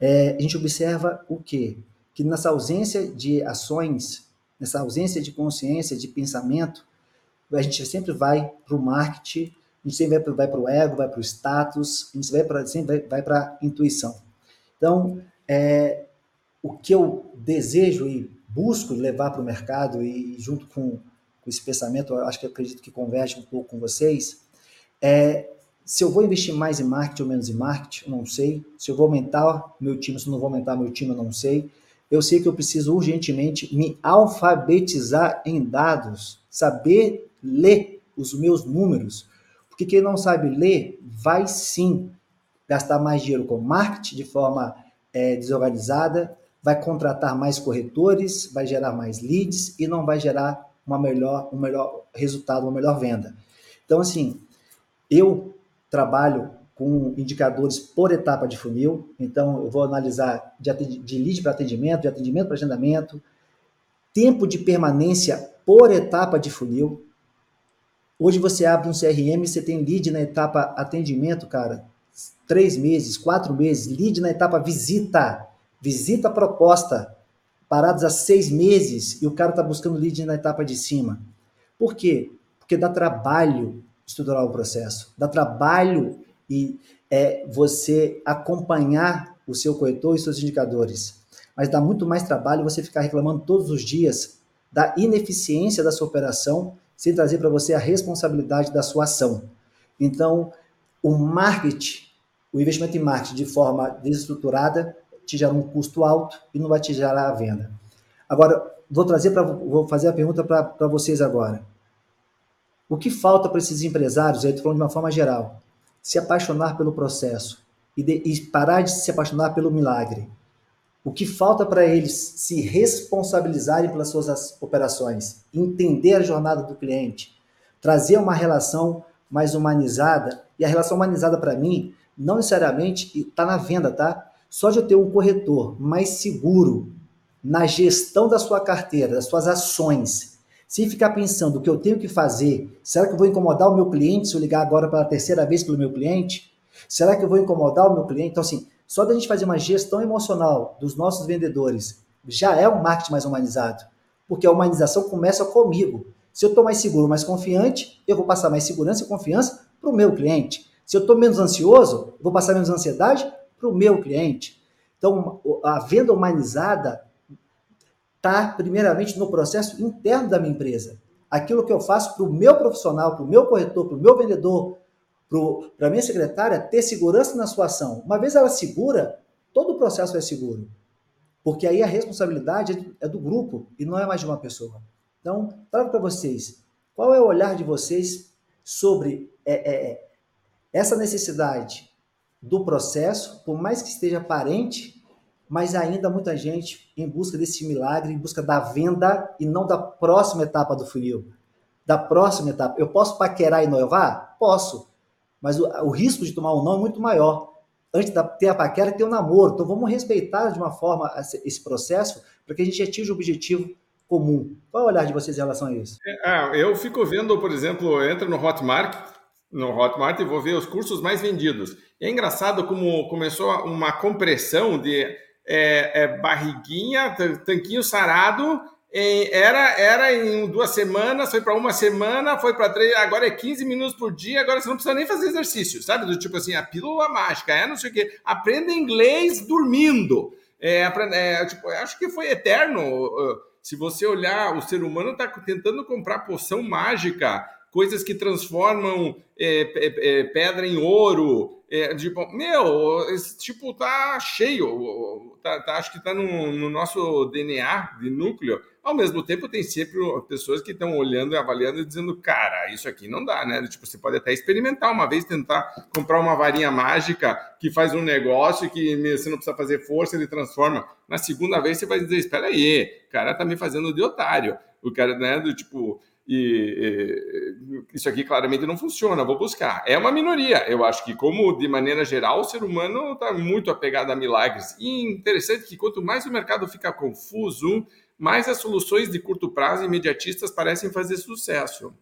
é, a gente observa o quê? Que nessa ausência de ações, nessa ausência de consciência, de pensamento, a gente sempre vai para o marketing, a gente sempre vai para o ego, vai para o status, a gente vai pra, sempre vai, vai para a intuição. Então, é, o que eu desejo e busco levar para o mercado e junto com, com esse pensamento, eu acho que eu acredito que converge um pouco com vocês, é se eu vou investir mais em marketing ou menos em marketing, eu não sei. Se eu vou aumentar meu time, se não vou aumentar meu time, eu não sei. Eu sei que eu preciso urgentemente me alfabetizar em dados, saber ler os meus números, porque quem não sabe ler vai sim gastar mais dinheiro com marketing de forma é, desorganizada, vai contratar mais corretores, vai gerar mais leads e não vai gerar uma melhor, um melhor resultado, uma melhor venda. Então, assim, eu trabalho com indicadores por etapa de funil, então eu vou analisar de, de lead para atendimento, de atendimento para agendamento, tempo de permanência por etapa de funil. Hoje você abre um CRM, você tem lead na etapa atendimento, cara, três meses, quatro meses, lead na etapa visita, visita proposta, parados há seis meses e o cara está buscando lead na etapa de cima. Por quê? Porque dá trabalho estruturar o processo, dá trabalho e é, você acompanhar o seu corretor e seus indicadores. Mas dá muito mais trabalho você ficar reclamando todos os dias da ineficiência da sua operação sem trazer para você a responsabilidade da sua ação. Então, o marketing, o investimento em marketing de forma desestruturada te gera um custo alto e não vai te gerar a venda. Agora, vou trazer para vou fazer a pergunta para vocês agora. O que falta para esses empresários, aí estou falando de uma forma geral, se apaixonar pelo processo e, de, e parar de se apaixonar pelo milagre? O que falta para eles se responsabilizarem pelas suas operações, entender a jornada do cliente, trazer uma relação mais humanizada, e a relação humanizada para mim não necessariamente está na venda, tá? Só de eu ter um corretor mais seguro na gestão da sua carteira, das suas ações, sem ficar pensando o que eu tenho que fazer, será que eu vou incomodar o meu cliente se eu ligar agora pela terceira vez pelo meu cliente? Será que eu vou incomodar o meu cliente? Então, assim, só da gente fazer uma gestão emocional dos nossos vendedores já é um marketing mais humanizado, porque a humanização começa comigo. Se eu estou mais seguro, mais confiante, eu vou passar mais segurança e confiança para o meu cliente. Se eu estou menos ansioso, vou passar menos ansiedade para o meu cliente. Então, a venda humanizada está, primeiramente, no processo interno da minha empresa. Aquilo que eu faço para o meu profissional, para o meu corretor, para o meu vendedor, para a minha secretária ter segurança na sua ação. Uma vez ela segura, todo o processo é seguro. Porque aí a responsabilidade é do grupo e não é mais de uma pessoa. Então, trago para vocês, qual é o olhar de vocês sobre é, é, é, essa necessidade do processo, por mais que esteja aparente, mas ainda muita gente em busca desse milagre, em busca da venda e não da próxima etapa do funil. Da próxima etapa. Eu posso paquerar e inovar? Posso. Mas o, o risco de tomar um não é muito maior. Antes de ter a paquera, ter o um namoro. Então vamos respeitar de uma forma esse processo para que a gente atinja o objetivo comum. Qual é o olhar de vocês em relação a isso? É, eu fico vendo, por exemplo, entra no Hotmart, no Hotmart e vou ver os cursos mais vendidos. é engraçado como começou uma compressão de é, é, barriguinha, tanquinho sarado, em, era, era em duas semanas, foi para uma semana, foi para três, agora é 15 minutos por dia, agora você não precisa nem fazer exercício, sabe? Do tipo assim, a pílula mágica, é não sei o quê. Aprenda inglês dormindo. É, é, tipo, acho que foi eterno. Se você olhar, o ser humano está tentando comprar poção mágica, coisas que transformam é, é, é pedra em ouro. É, tipo, meu, esse tipo tá cheio. Tá, tá, acho que está no, no nosso DNA de núcleo ao mesmo tempo, tem sempre pessoas que estão olhando e avaliando e dizendo, cara, isso aqui não dá, né? Tipo, você pode até experimentar uma vez, tentar comprar uma varinha mágica que faz um negócio que você não precisa fazer força, ele transforma. Na segunda vez, você vai dizer, espera aí, o cara tá me fazendo de otário. O cara, né, do tipo, e, e, isso aqui claramente não funciona, vou buscar. É uma minoria. Eu acho que, como de maneira geral, o ser humano está muito apegado a milagres. E interessante que quanto mais o mercado fica confuso, mais as soluções de curto prazo imediatistas parecem fazer sucesso.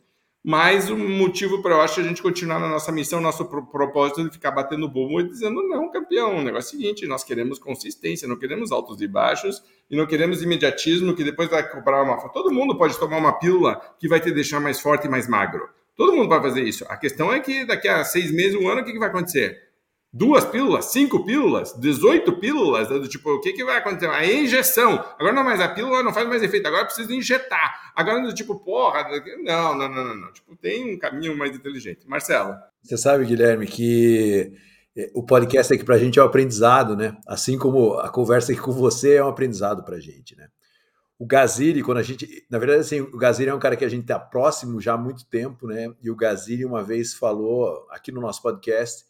Mas o motivo para eu acho a gente continuar na nossa missão, nosso propósito de ficar batendo bobo e dizendo não, campeão. O negócio é o seguinte: nós queremos consistência, não queremos altos e baixos e não queremos imediatismo que depois vai comprar uma. Todo mundo pode tomar uma pílula que vai te deixar mais forte e mais magro. Todo mundo vai fazer isso. A questão é que daqui a seis meses, um ano, o que, que vai acontecer? Duas pílulas, cinco pílulas, 18 pílulas, do tipo, o que, que vai acontecer? A injeção. Agora não mais a pílula não faz mais efeito, agora precisa injetar. Agora do tipo, porra, não, não, não, não, não. Tipo, tem um caminho mais inteligente. Marcelo. Você sabe, Guilherme, que é, o podcast aqui pra gente é um aprendizado, né? Assim como a conversa aqui com você é um aprendizado pra gente, né? O Gaziri, quando a gente. Na verdade, assim, o Gaziri é um cara que a gente está próximo já há muito tempo, né? E o Gaziri uma vez falou aqui no nosso podcast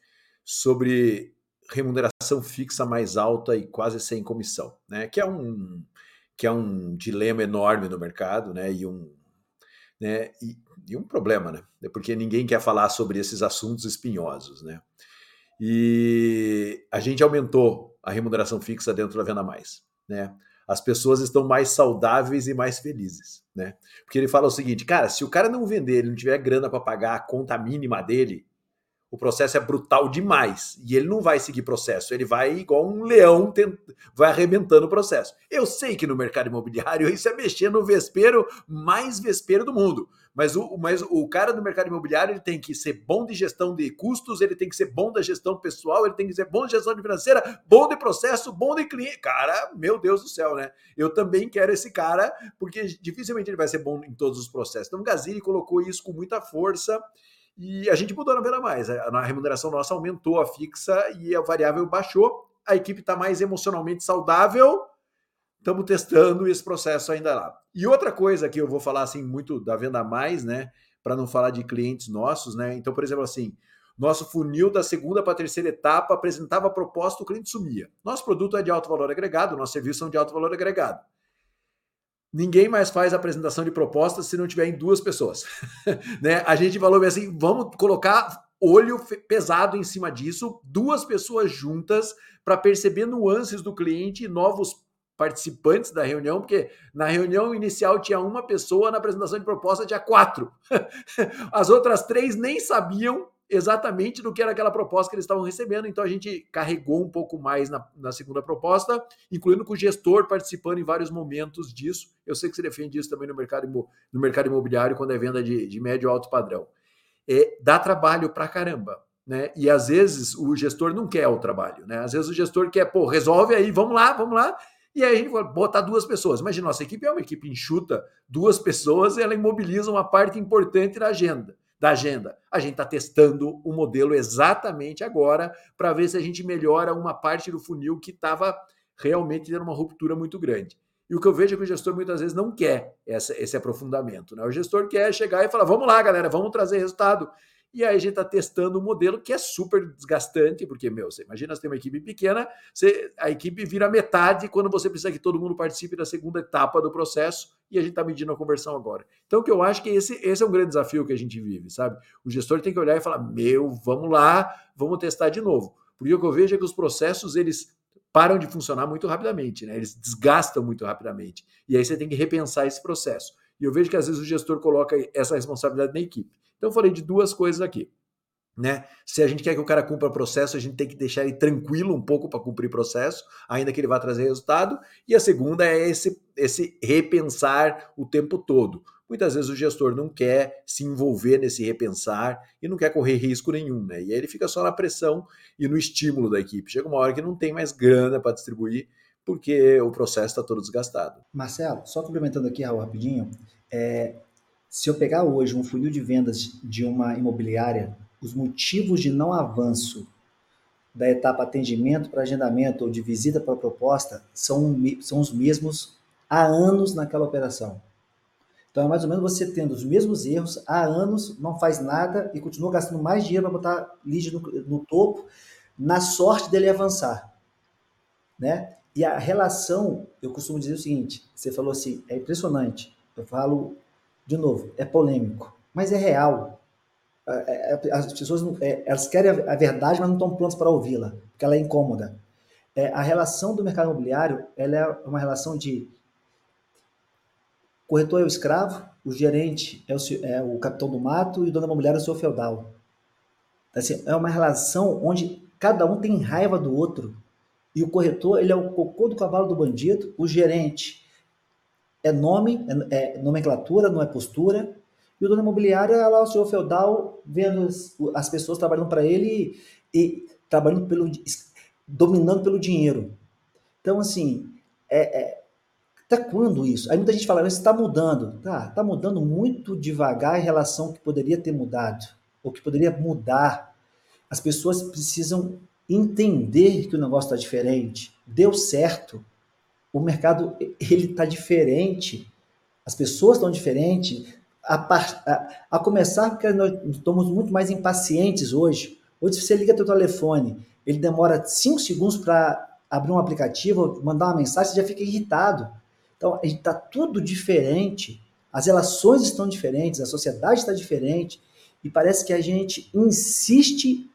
sobre remuneração fixa mais alta e quase sem comissão, né? Que é um que é um dilema enorme no mercado, né? E um né? E, e um problema, né? É porque ninguém quer falar sobre esses assuntos espinhosos, né? E a gente aumentou a remuneração fixa dentro da Venda Mais, né? As pessoas estão mais saudáveis e mais felizes, né? Porque ele fala o seguinte, cara, se o cara não vender, ele não tiver grana para pagar a conta mínima dele, o processo é brutal demais e ele não vai seguir processo, ele vai igual um leão, vai arrebentando o processo. Eu sei que no mercado imobiliário isso é mexer no vespeiro mais vespeiro do mundo, mas o, mas o cara do mercado imobiliário ele tem que ser bom de gestão de custos, ele tem que ser bom da gestão pessoal, ele tem que ser bom de gestão financeira, bom de processo, bom de cliente. Cara, meu Deus do céu, né? Eu também quero esse cara, porque dificilmente ele vai ser bom em todos os processos. Então Gazini colocou isso com muita força e a gente mudou na Venda Mais. A remuneração nossa aumentou a fixa e a variável baixou. A equipe está mais emocionalmente saudável. Estamos testando esse processo ainda lá. E outra coisa que eu vou falar assim muito da Venda Mais, né? Para não falar de clientes nossos, né? Então, por exemplo, assim, nosso funil da segunda para a terceira etapa apresentava proposta, o cliente sumia. Nosso produto é de alto valor agregado, nossos serviços são de alto valor agregado. Ninguém mais faz apresentação de propostas se não tiver em duas pessoas. né? A gente falou assim: vamos colocar olho pesado em cima disso, duas pessoas juntas para perceber nuances do cliente e novos participantes da reunião, porque na reunião inicial tinha uma pessoa, na apresentação de proposta tinha quatro. As outras três nem sabiam exatamente do que era aquela proposta que eles estavam recebendo. Então a gente carregou um pouco mais na, na, segunda proposta, incluindo com o gestor participando em vários momentos disso. Eu sei que você defende isso também no mercado, no mercado imobiliário, quando é venda de, de médio alto padrão. É, dá trabalho pra caramba. Né? E às vezes o gestor não quer o trabalho, né? Às vezes o gestor quer, pô, resolve aí, vamos lá, vamos lá. E aí a gente vai botar duas pessoas. Imagina, nossa equipe é uma equipe enxuta, duas pessoas, ela imobiliza uma parte importante da agenda. Da agenda. A gente está testando o modelo exatamente agora para ver se a gente melhora uma parte do funil que estava realmente tendo uma ruptura muito grande. E o que eu vejo é que o gestor muitas vezes não quer essa, esse aprofundamento. Né? O gestor quer chegar e falar: vamos lá, galera, vamos trazer resultado. E aí a gente está testando um modelo que é super desgastante, porque, meu, você imagina você tem uma equipe pequena, você, a equipe vira metade quando você precisa que todo mundo participe da segunda etapa do processo, e a gente está medindo a conversão agora. Então, o que eu acho que esse, esse é um grande desafio que a gente vive, sabe? O gestor tem que olhar e falar, meu, vamos lá, vamos testar de novo. Porque o que eu vejo é que os processos, eles param de funcionar muito rapidamente, né? Eles desgastam muito rapidamente. E aí você tem que repensar esse processo. E eu vejo que às vezes o gestor coloca essa responsabilidade na equipe. Então eu falei de duas coisas aqui. Né? Se a gente quer que o cara cumpra processo, a gente tem que deixar ele tranquilo um pouco para cumprir processo, ainda que ele vá trazer resultado. E a segunda é esse, esse repensar o tempo todo. Muitas vezes o gestor não quer se envolver nesse repensar e não quer correr risco nenhum, né? E aí ele fica só na pressão e no estímulo da equipe. Chega uma hora que não tem mais grana para distribuir porque o processo está todo desgastado. Marcelo, só complementando aqui, rapidinho, é, se eu pegar hoje um funil de vendas de uma imobiliária, os motivos de não avanço da etapa atendimento para agendamento ou de visita para proposta são, são os mesmos há anos naquela operação. Então é mais ou menos você tendo os mesmos erros há anos, não faz nada e continua gastando mais dinheiro para botar lead no, no topo, na sorte dele avançar. Né? E a relação, eu costumo dizer o seguinte: você falou assim, é impressionante. Eu falo de novo, é polêmico, mas é real. É, é, as pessoas é, elas querem a verdade, mas não estão prontas para ouvi-la, porque ela é incômoda. a relação do mercado imobiliário ela é uma relação de corretor é o escravo, o gerente é o, é o capitão do mato e o dono imobiliário é o seu feudal. Assim, é uma relação onde cada um tem raiva do outro. E o corretor ele é o cocô do cavalo do bandido, o gerente é nome, é, é nomenclatura, não é postura. E o dono imobiliário é lá o senhor feudal vendo as, as pessoas trabalhando para ele e, e, trabalhando pelo dominando pelo dinheiro. Então assim, é, é até quando isso? Aí muita gente fala, isso está mudando. Tá, está mudando muito devagar em relação ao que poderia ter mudado, ou que poderia mudar. As pessoas precisam entender que o negócio está diferente. Deu certo o mercado ele está diferente, as pessoas estão diferentes, a, a, a, começar porque nós estamos muito mais impacientes hoje. Hoje, se você liga teu telefone, ele demora 5 segundos para abrir um aplicativo, mandar uma mensagem, você já fica irritado. Então, está tudo diferente, as relações estão diferentes, a sociedade está diferente, e parece que a gente insiste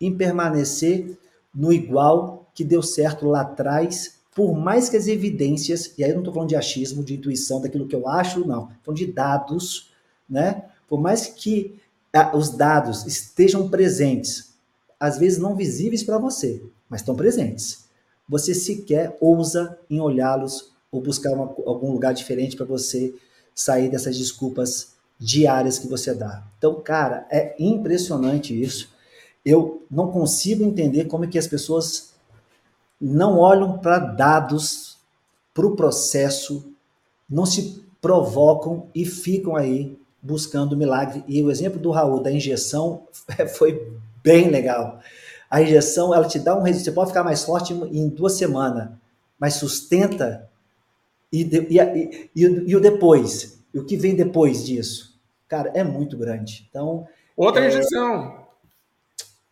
em permanecer no igual que deu certo lá atrás por mais que as evidências, e aí eu não estou falando de achismo, de intuição, daquilo que eu acho, não, estou falando de dados, né? Por mais que ah, os dados estejam presentes, às vezes não visíveis para você, mas estão presentes. Você sequer ousa em olhá-los ou buscar uma, algum lugar diferente para você sair dessas desculpas diárias que você dá. Então, cara, é impressionante isso. Eu não consigo entender como é que as pessoas não olham para dados, para o processo, não se provocam e ficam aí buscando milagre. E o exemplo do Raul da injeção foi bem legal. A injeção, ela te dá um resultado, você pode ficar mais forte em duas semanas, mas sustenta e, e, e, e, o depois, o que vem depois disso, cara, é muito grande. Então, outra é... injeção.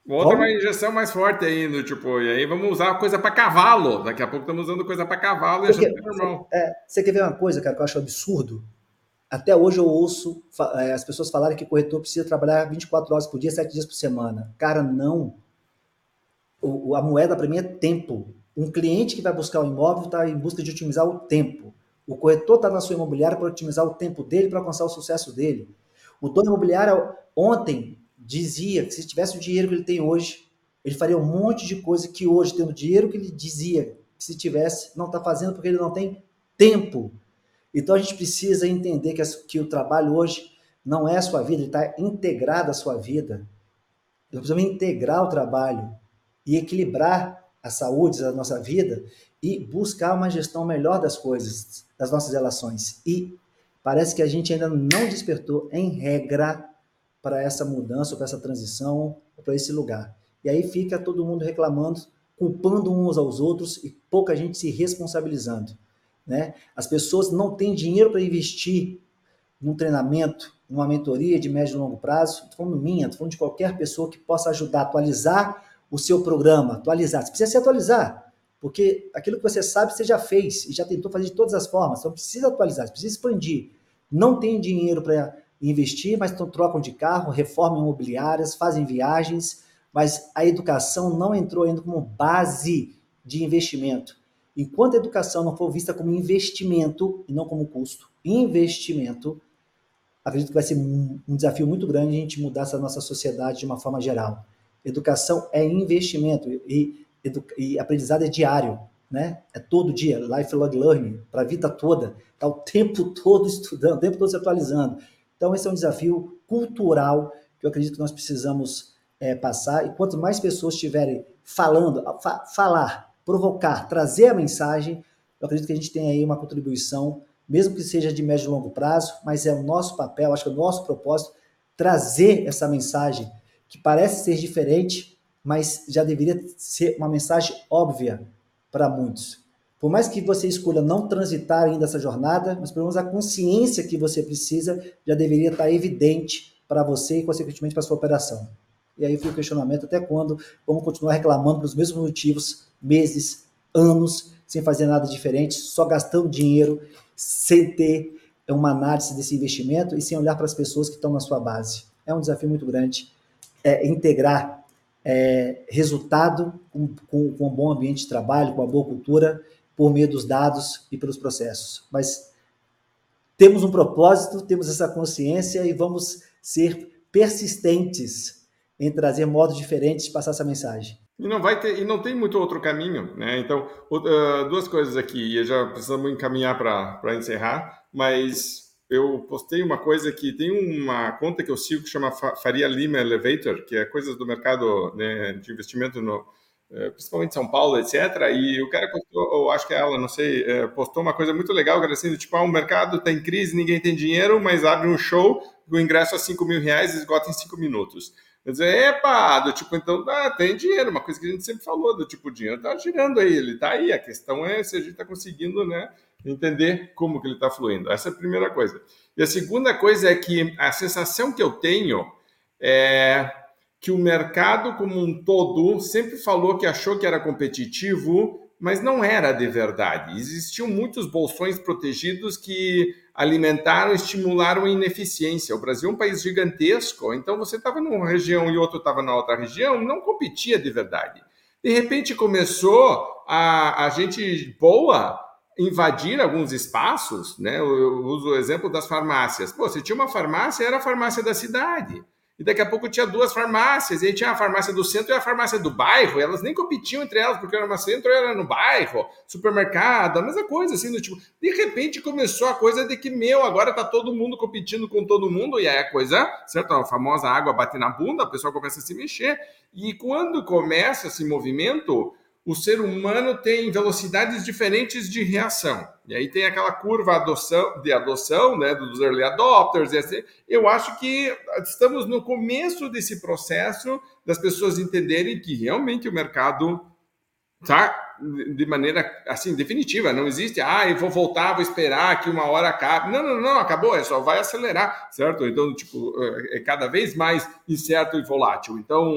Outra uma injeção mais forte ainda, tipo, e aí vamos usar coisa para cavalo. Daqui a pouco estamos usando coisa para cavalo e Porque, é normal. É, você quer ver uma coisa, cara, que eu acho absurdo? Até hoje eu ouço é, as pessoas falarem que o corretor precisa trabalhar 24 horas por dia, 7 dias por semana. Cara, não. O, a moeda para mim é tempo. Um cliente que vai buscar um imóvel está em busca de otimizar o tempo. O corretor está na sua imobiliária para otimizar o tempo dele, para alcançar o sucesso dele. O dono imobiliário, ontem, dizia que se tivesse o dinheiro que ele tem hoje, ele faria um monte de coisa que hoje, tendo o dinheiro que ele dizia que se tivesse, não está fazendo porque ele não tem tempo. Então a gente precisa entender que, que o trabalho hoje não é a sua vida, ele está integrado à sua vida. Nós precisamos integrar o trabalho e equilibrar a saúde da nossa vida e buscar uma gestão melhor das coisas, das nossas relações. E parece que a gente ainda não despertou, em regra, para essa mudança, para essa transição, para esse lugar. E aí fica todo mundo reclamando, culpando uns aos outros e pouca gente se responsabilizando. Né? As pessoas não têm dinheiro para investir num treinamento, numa mentoria de médio e longo prazo. Estou falando minha, estou falando de qualquer pessoa que possa ajudar a atualizar o seu programa, atualizar. Você precisa se atualizar, porque aquilo que você sabe você já fez e já tentou fazer de todas as formas. Então precisa atualizar, precisa expandir. Não tem dinheiro para investir, mas então trocam de carro, reformam imobiliárias, fazem viagens, mas a educação não entrou ainda como base de investimento. Enquanto a educação não for vista como investimento e não como custo, investimento, acredito que vai ser um desafio muito grande a gente mudar essa nossa sociedade de uma forma geral. Educação é investimento e, e aprendizado é diário, né? É todo dia, lifelong learning, para a vida toda, tá o tempo todo estudando, o tempo todo se atualizando. Então esse é um desafio cultural que eu acredito que nós precisamos é, passar e quanto mais pessoas estiverem falando, fa falar, provocar, trazer a mensagem, eu acredito que a gente tem aí uma contribuição, mesmo que seja de médio e longo prazo, mas é o nosso papel, acho que é o nosso propósito, trazer essa mensagem que parece ser diferente, mas já deveria ser uma mensagem óbvia para muitos. Por mais que você escolha não transitar ainda essa jornada, mas pelo menos a consciência que você precisa já deveria estar evidente para você e, consequentemente, para a sua operação. E aí fica o questionamento até quando vamos continuar reclamando pelos mesmos motivos, meses, anos, sem fazer nada diferente, só gastando dinheiro, sem ter uma análise desse investimento e sem olhar para as pessoas que estão na sua base. É um desafio muito grande é, integrar é, resultado com, com, com, um bom ambiente de trabalho, com uma boa cultura, por meio dos dados e pelos processos. Mas temos um propósito, temos essa consciência e vamos ser persistentes em trazer modos diferentes de passar essa mensagem. E não vai ter, e não tem muito outro caminho, né? Então, uh, duas coisas aqui, e já precisamos encaminhar para encerrar, mas eu postei uma coisa que tem uma conta que eu sigo que chama Faria Lima Elevator, que é coisas do mercado né, de investimento no, principalmente São Paulo, etc. E o cara postou, ou acho que é ela, não sei, eh, postou uma coisa muito legal, que assim, tipo, ah, o mercado está em crise, ninguém tem dinheiro, mas abre um show, o ingresso a 5 mil reais esgota em 5 minutos. Quer dizer, epa, do tipo, então ah, tem dinheiro, uma coisa que a gente sempre falou, do tipo, o dinheiro está girando aí, ele está aí, a questão é se a gente está conseguindo, né, entender como que ele está fluindo. Essa é a primeira coisa. E a segunda coisa é que a sensação que eu tenho é que o mercado como um todo sempre falou que achou que era competitivo, mas não era de verdade. Existiam muitos bolsões protegidos que alimentaram, estimularam a ineficiência. O Brasil é um país gigantesco, então você estava numa região e outro estava na outra região, não competia de verdade. De repente começou a, a gente boa invadir alguns espaços, né? Eu, uso o exemplo das farmácias. Pô, você tinha uma farmácia, era a farmácia da cidade e daqui a pouco tinha duas farmácias, e aí tinha a farmácia do centro e a farmácia do bairro, elas nem competiam entre elas, porque era no centro era no bairro, supermercado, a mesma coisa, assim, do tipo, de repente começou a coisa de que, meu, agora tá todo mundo competindo com todo mundo, e aí a coisa, certo, a famosa água bate na bunda, a pessoa começa a se mexer, e quando começa esse movimento, o ser humano tem velocidades diferentes de reação. E aí tem aquela curva adoção, de adoção, né, dos early adopters. E assim. Eu acho que estamos no começo desse processo das pessoas entenderem que realmente o mercado está de maneira assim definitiva. Não existe, ah, eu vou voltar, vou esperar que uma hora acabe. Não, não, não, acabou, é só vai acelerar, certo? Então, tipo, é cada vez mais incerto e volátil. Então,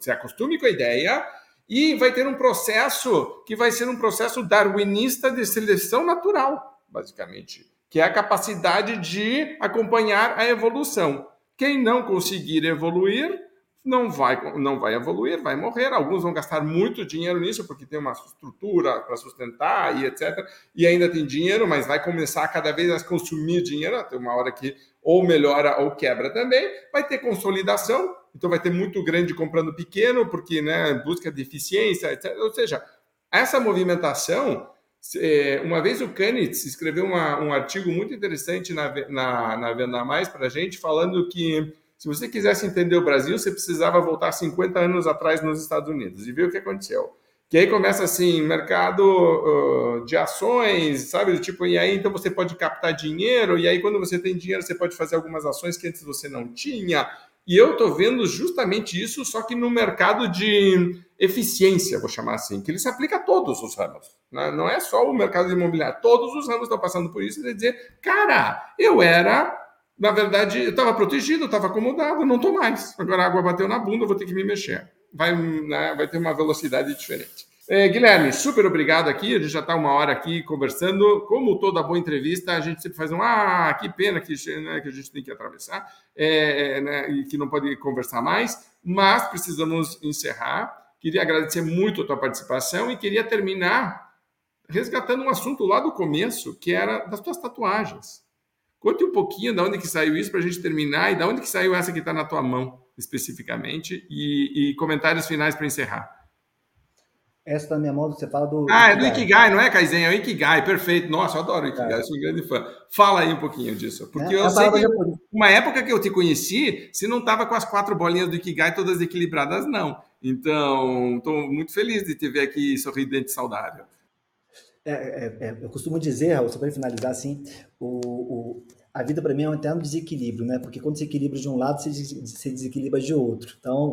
se acostume com a ideia e vai ter um processo que vai ser um processo darwinista de seleção natural, basicamente, que é a capacidade de acompanhar a evolução. Quem não conseguir evoluir não vai, não vai evoluir, vai morrer. Alguns vão gastar muito dinheiro nisso, porque tem uma estrutura para sustentar e etc. E ainda tem dinheiro, mas vai começar cada vez a consumir dinheiro, até uma hora que ou melhora ou quebra também. Vai ter consolidação, então vai ter muito grande comprando pequeno, porque né, busca de eficiência, etc. Ou seja, essa movimentação, é, uma vez o Kanitz escreveu uma, um artigo muito interessante na, na, na Venda Mais para a gente, falando que se você quisesse entender o Brasil, você precisava voltar 50 anos atrás nos Estados Unidos e ver o que aconteceu. Que aí começa assim, mercado uh, de ações, sabe? Tipo, e aí então você pode captar dinheiro, e aí quando você tem dinheiro, você pode fazer algumas ações que antes você não tinha E eu estou vendo justamente isso, só que no mercado de eficiência, vou chamar assim, que ele se aplica a todos os ramos. Né? Não é só o mercado imobiliário, todos os ramos estão passando por isso. De dizer, cara, eu era, na verdade, eu estava protegido, estava acomodado, não estou mais. Agora a água bateu na bunda, vou ter que me mexer. Vai, né, vai ter uma velocidade diferente. É, Guilherme, super obrigado aqui. A gente já está uma hora aqui conversando. Como toda boa entrevista, a gente sempre faz um ah, que pena que, né, que a gente tem que atravessar é, né, e que não pode conversar mais, mas precisamos encerrar. Queria agradecer muito a tua participação e queria terminar resgatando um assunto lá do começo, que era das tuas tatuagens. Conte um pouquinho de onde que saiu isso para a gente terminar e de onde que saiu essa que está na tua mão, especificamente, e, e comentários finais para encerrar. Essa na minha mão, você fala do. Ah, é do Ikigai, não é, Kaizen? É o Ikigai, perfeito. Nossa, eu adoro o Ikigai, é. sou um grande fã. Fala aí um pouquinho disso. Porque é, eu sei que uma época que eu te conheci, você não estava com as quatro bolinhas do Ikigai todas equilibradas, não. Então, estou muito feliz de te ver aqui sorridente e saudável. É, é, é, eu costumo dizer, Raul, só para finalizar assim, o, o, a vida para mim é um eterno desequilíbrio, né? Porque quando você equilibra de um lado, você, você desequilibra de outro. Então,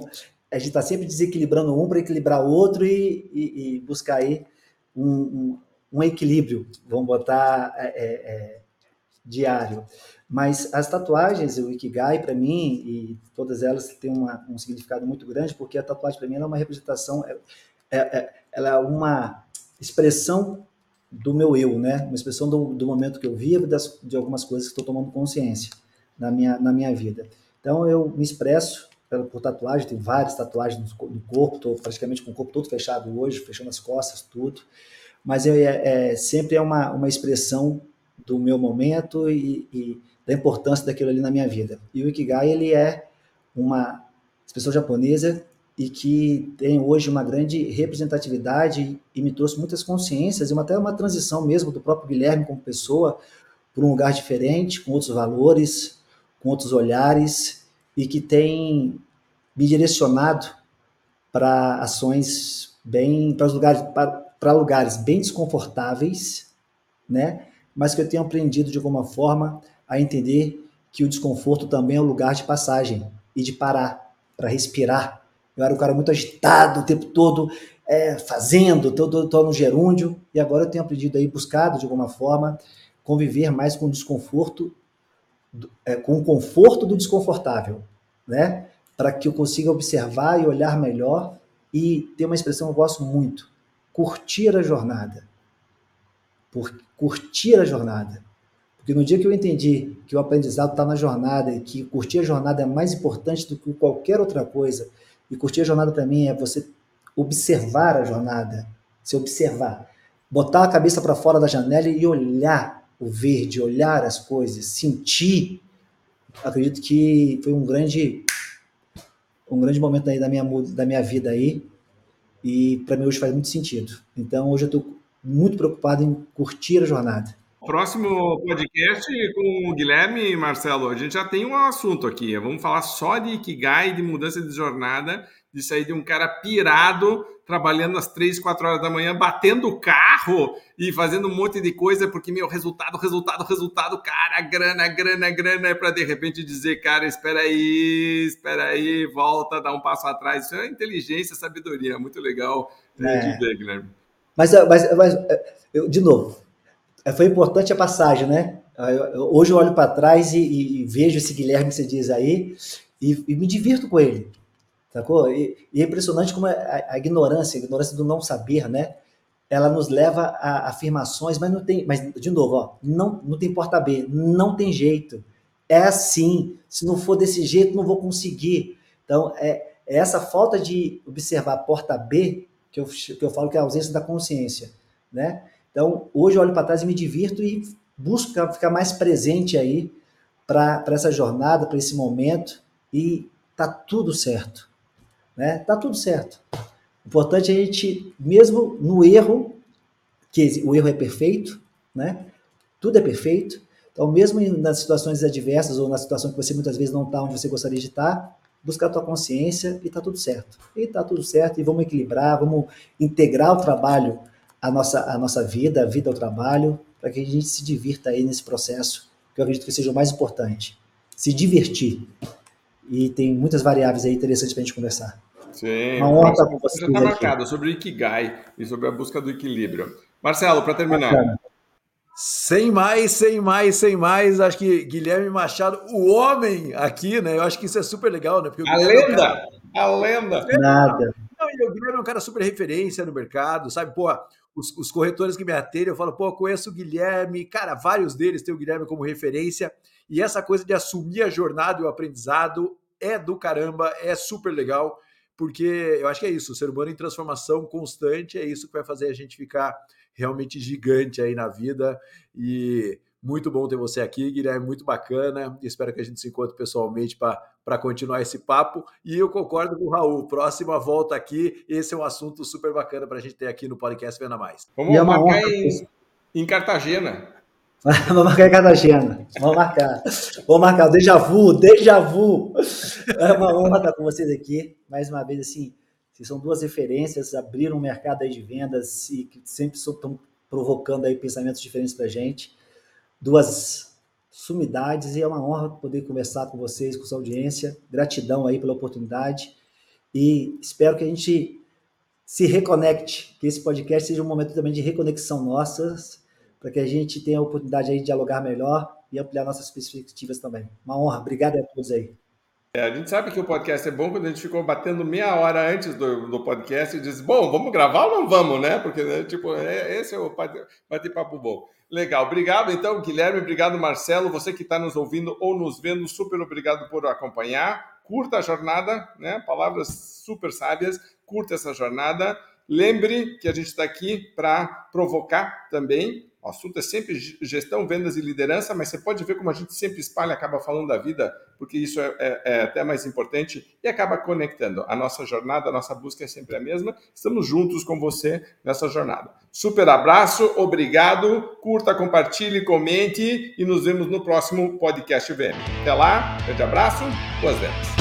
a gente está sempre desequilibrando um para equilibrar o outro e, e, e buscar aí um, um, um, equilíbrio, vamos botar é, é, é, diário. Mas as tatuagens, o Ikigai, para mim, e todas elas têm uma, um significado muito grande, porque a tatuagem, para mim, é uma representação, é, é, é, ela é uma expressão do meu eu, né? Uma expressão do, do momento que eu vivo, das, de algumas coisas que estou tomando consciência na minha, na minha vida. Então, eu me expresso por tatuagem, tenho várias tatuagens no corpo, estou praticamente com o corpo todo fechado hoje, fechando as costas, tudo. Mas é, é sempre é uma, uma expressão do meu momento e, e, da importância daquilo ali na minha vida. E o Ikigai, ele é uma expressão japonesa e que tem hoje uma grande representatividade e me trouxe muitas consciências e até uma transição mesmo do próprio Guilherme como pessoa para um lugar diferente, com outros valores, com outros olhares e que tem me direcionado para ações bem para lugares para lugares bem desconfortáveis, né? Mas que eu tenho aprendido de alguma forma a entender que o desconforto também é um lugar de passagem e de parar para respirar. Eu era um cara muito agitado o tempo todo, é, fazendo, todo, todo no gerúndio, e agora eu tenho aprendido aí, buscado de alguma forma, conviver mais com o desconforto é, com o conforto do desconfortável, né? Para que eu consiga observar e olhar melhor e ter uma expressão que eu gosto muito: curtir a jornada. Por, curtir a jornada. Porque no dia que eu entendi que o aprendizado está na jornada e que curtir a jornada é mais importante do que qualquer outra coisa, e curtir a jornada mim é você observar a jornada, se observar, botar a cabeça para fora da janela e olhar o verde, olhar as coisas, sentir, acredito que foi um grande um grande momento aí da minha da minha vida aí e para mim hoje faz muito sentido. Então hoje eu estou muito preocupado em curtir a jornada. Próximo podcast com o Guilherme e Marcelo, a gente já tem um assunto aqui. Vamos falar só de Ikigai, de mudança de jornada, de sair de um cara pirado trabalhando às três, quatro horas da manhã, batendo o carro e fazendo um monte de coisa, porque, meu, resultado, resultado, resultado, cara, grana, grana, grana, é para de repente dizer, cara, espera aí, espera aí, volta, dá um passo atrás. Isso é inteligência, sabedoria, muito legal é. de ver, Guilherme. Mas, mas, mas eu, de novo, foi importante a passagem, né? Hoje eu olho para trás e, e, vejo esse Guilherme que você diz aí e, e me divirto com ele. Sacou? E, e é impressionante como a, a, ignorância, a ignorância do não saber, né? Ela nos leva a afirmações, mas não tem. Mas, de novo, ó, não, não tem porta B, não tem jeito. É assim. Se não for desse jeito, não vou conseguir. Então, é, é essa falta de observar a porta B que eu, que eu falo que é a ausência da consciência, né? Então, hoje eu olho para trás e me divirto e busco ficar mais presente aí para essa jornada, para esse momento e tá tudo certo né? Tá tudo certo. O importante é a gente, mesmo no erro, que o erro é perfeito, né? Tudo é perfeito. Então, mesmo nas situações adversas ou na situação que você muitas vezes não está onde você gostaria de estar, buscar a tua consciência e tá tudo certo. E tá tudo certo e vamos equilibrar, vamos integrar o trabalho à nossa, à nossa vida, a vida ao trabalho, para que a gente se divirta aí nesse processo, que eu acredito que seja o mais importante. Se divertir. e tem muitas variáveis aí interessantes para a gente conversar. Sim. Uma honra estar com vocês. Já está marcado sobre o Ikigai e sobre a busca do equilíbrio. Marcelo, para terminar. Bacana. Sem mais, sem mais, sem mais, acho que Guilherme Machado, o homem aqui, né? Eu acho que isso é super legal, né? Porque a lenda, é cara... a lenda. Nada. Não, o Guilherme é um cara super referência no mercado, sabe? Pô, os, os corretores que me atendem, eu falo, pô, conheço o Guilherme, cara, vários deles têm o Guilherme como referência, e essa coisa de assumir a jornada e o aprendizado é do caramba, é super legal, porque eu acho que é isso, o ser humano em transformação constante, é isso que vai fazer a gente ficar realmente gigante aí na vida. E muito bom ter você aqui, Guilherme, muito bacana. Espero que a gente se encontre pessoalmente para continuar esse papo. E eu concordo com o Raul, próxima volta aqui, esse é um assunto super bacana para a gente ter aqui no podcast Venda Mais. Vamos é marcar em, em Cartagena. Vamos marcar em Cartagena. Vamos marcar. Vamos marcar déjà vu, déjà vu. É uma honra estar com vocês aqui. Mais uma vez, assim, vocês são duas referências, abriram um mercado aí de vendas e que sempre estão provocando aí pensamentos diferentes para a gente. Duas sumidades e é uma honra poder conversar com vocês, com sua audiência. Gratidão aí pela oportunidade e espero que a gente se reconecte, que esse podcast seja um momento também de reconexão nossas, para que a gente tenha a oportunidade aí de dialogar melhor e ampliar nossas perspectivas também. Uma honra. Obrigado a todos aí. É, a gente sabe que o podcast é bom quando a gente ficou batendo meia hora antes do, do podcast e diz, bom, vamos gravar ou não vamos, né? Porque, né, tipo, é, esse é o bate-papo bom. Legal, obrigado então, Guilherme, obrigado, Marcelo, você que está nos ouvindo ou nos vendo, super obrigado por acompanhar. Curta a jornada, né? Palavras super sábias, curta essa jornada. Lembre que a gente está aqui para provocar também, o assunto é sempre gestão, vendas e liderança, mas você pode ver como a gente sempre espalha, acaba falando da vida, porque isso é, é, é, até mais importante e acaba conectando. A nossa jornada, a nossa busca é sempre a mesma. Estamos juntos com você nessa jornada. Super abraço, obrigado, curta, compartilhe, comente e nos vemos no próximo podcast VM. Até lá, grande abraço, boas vendas.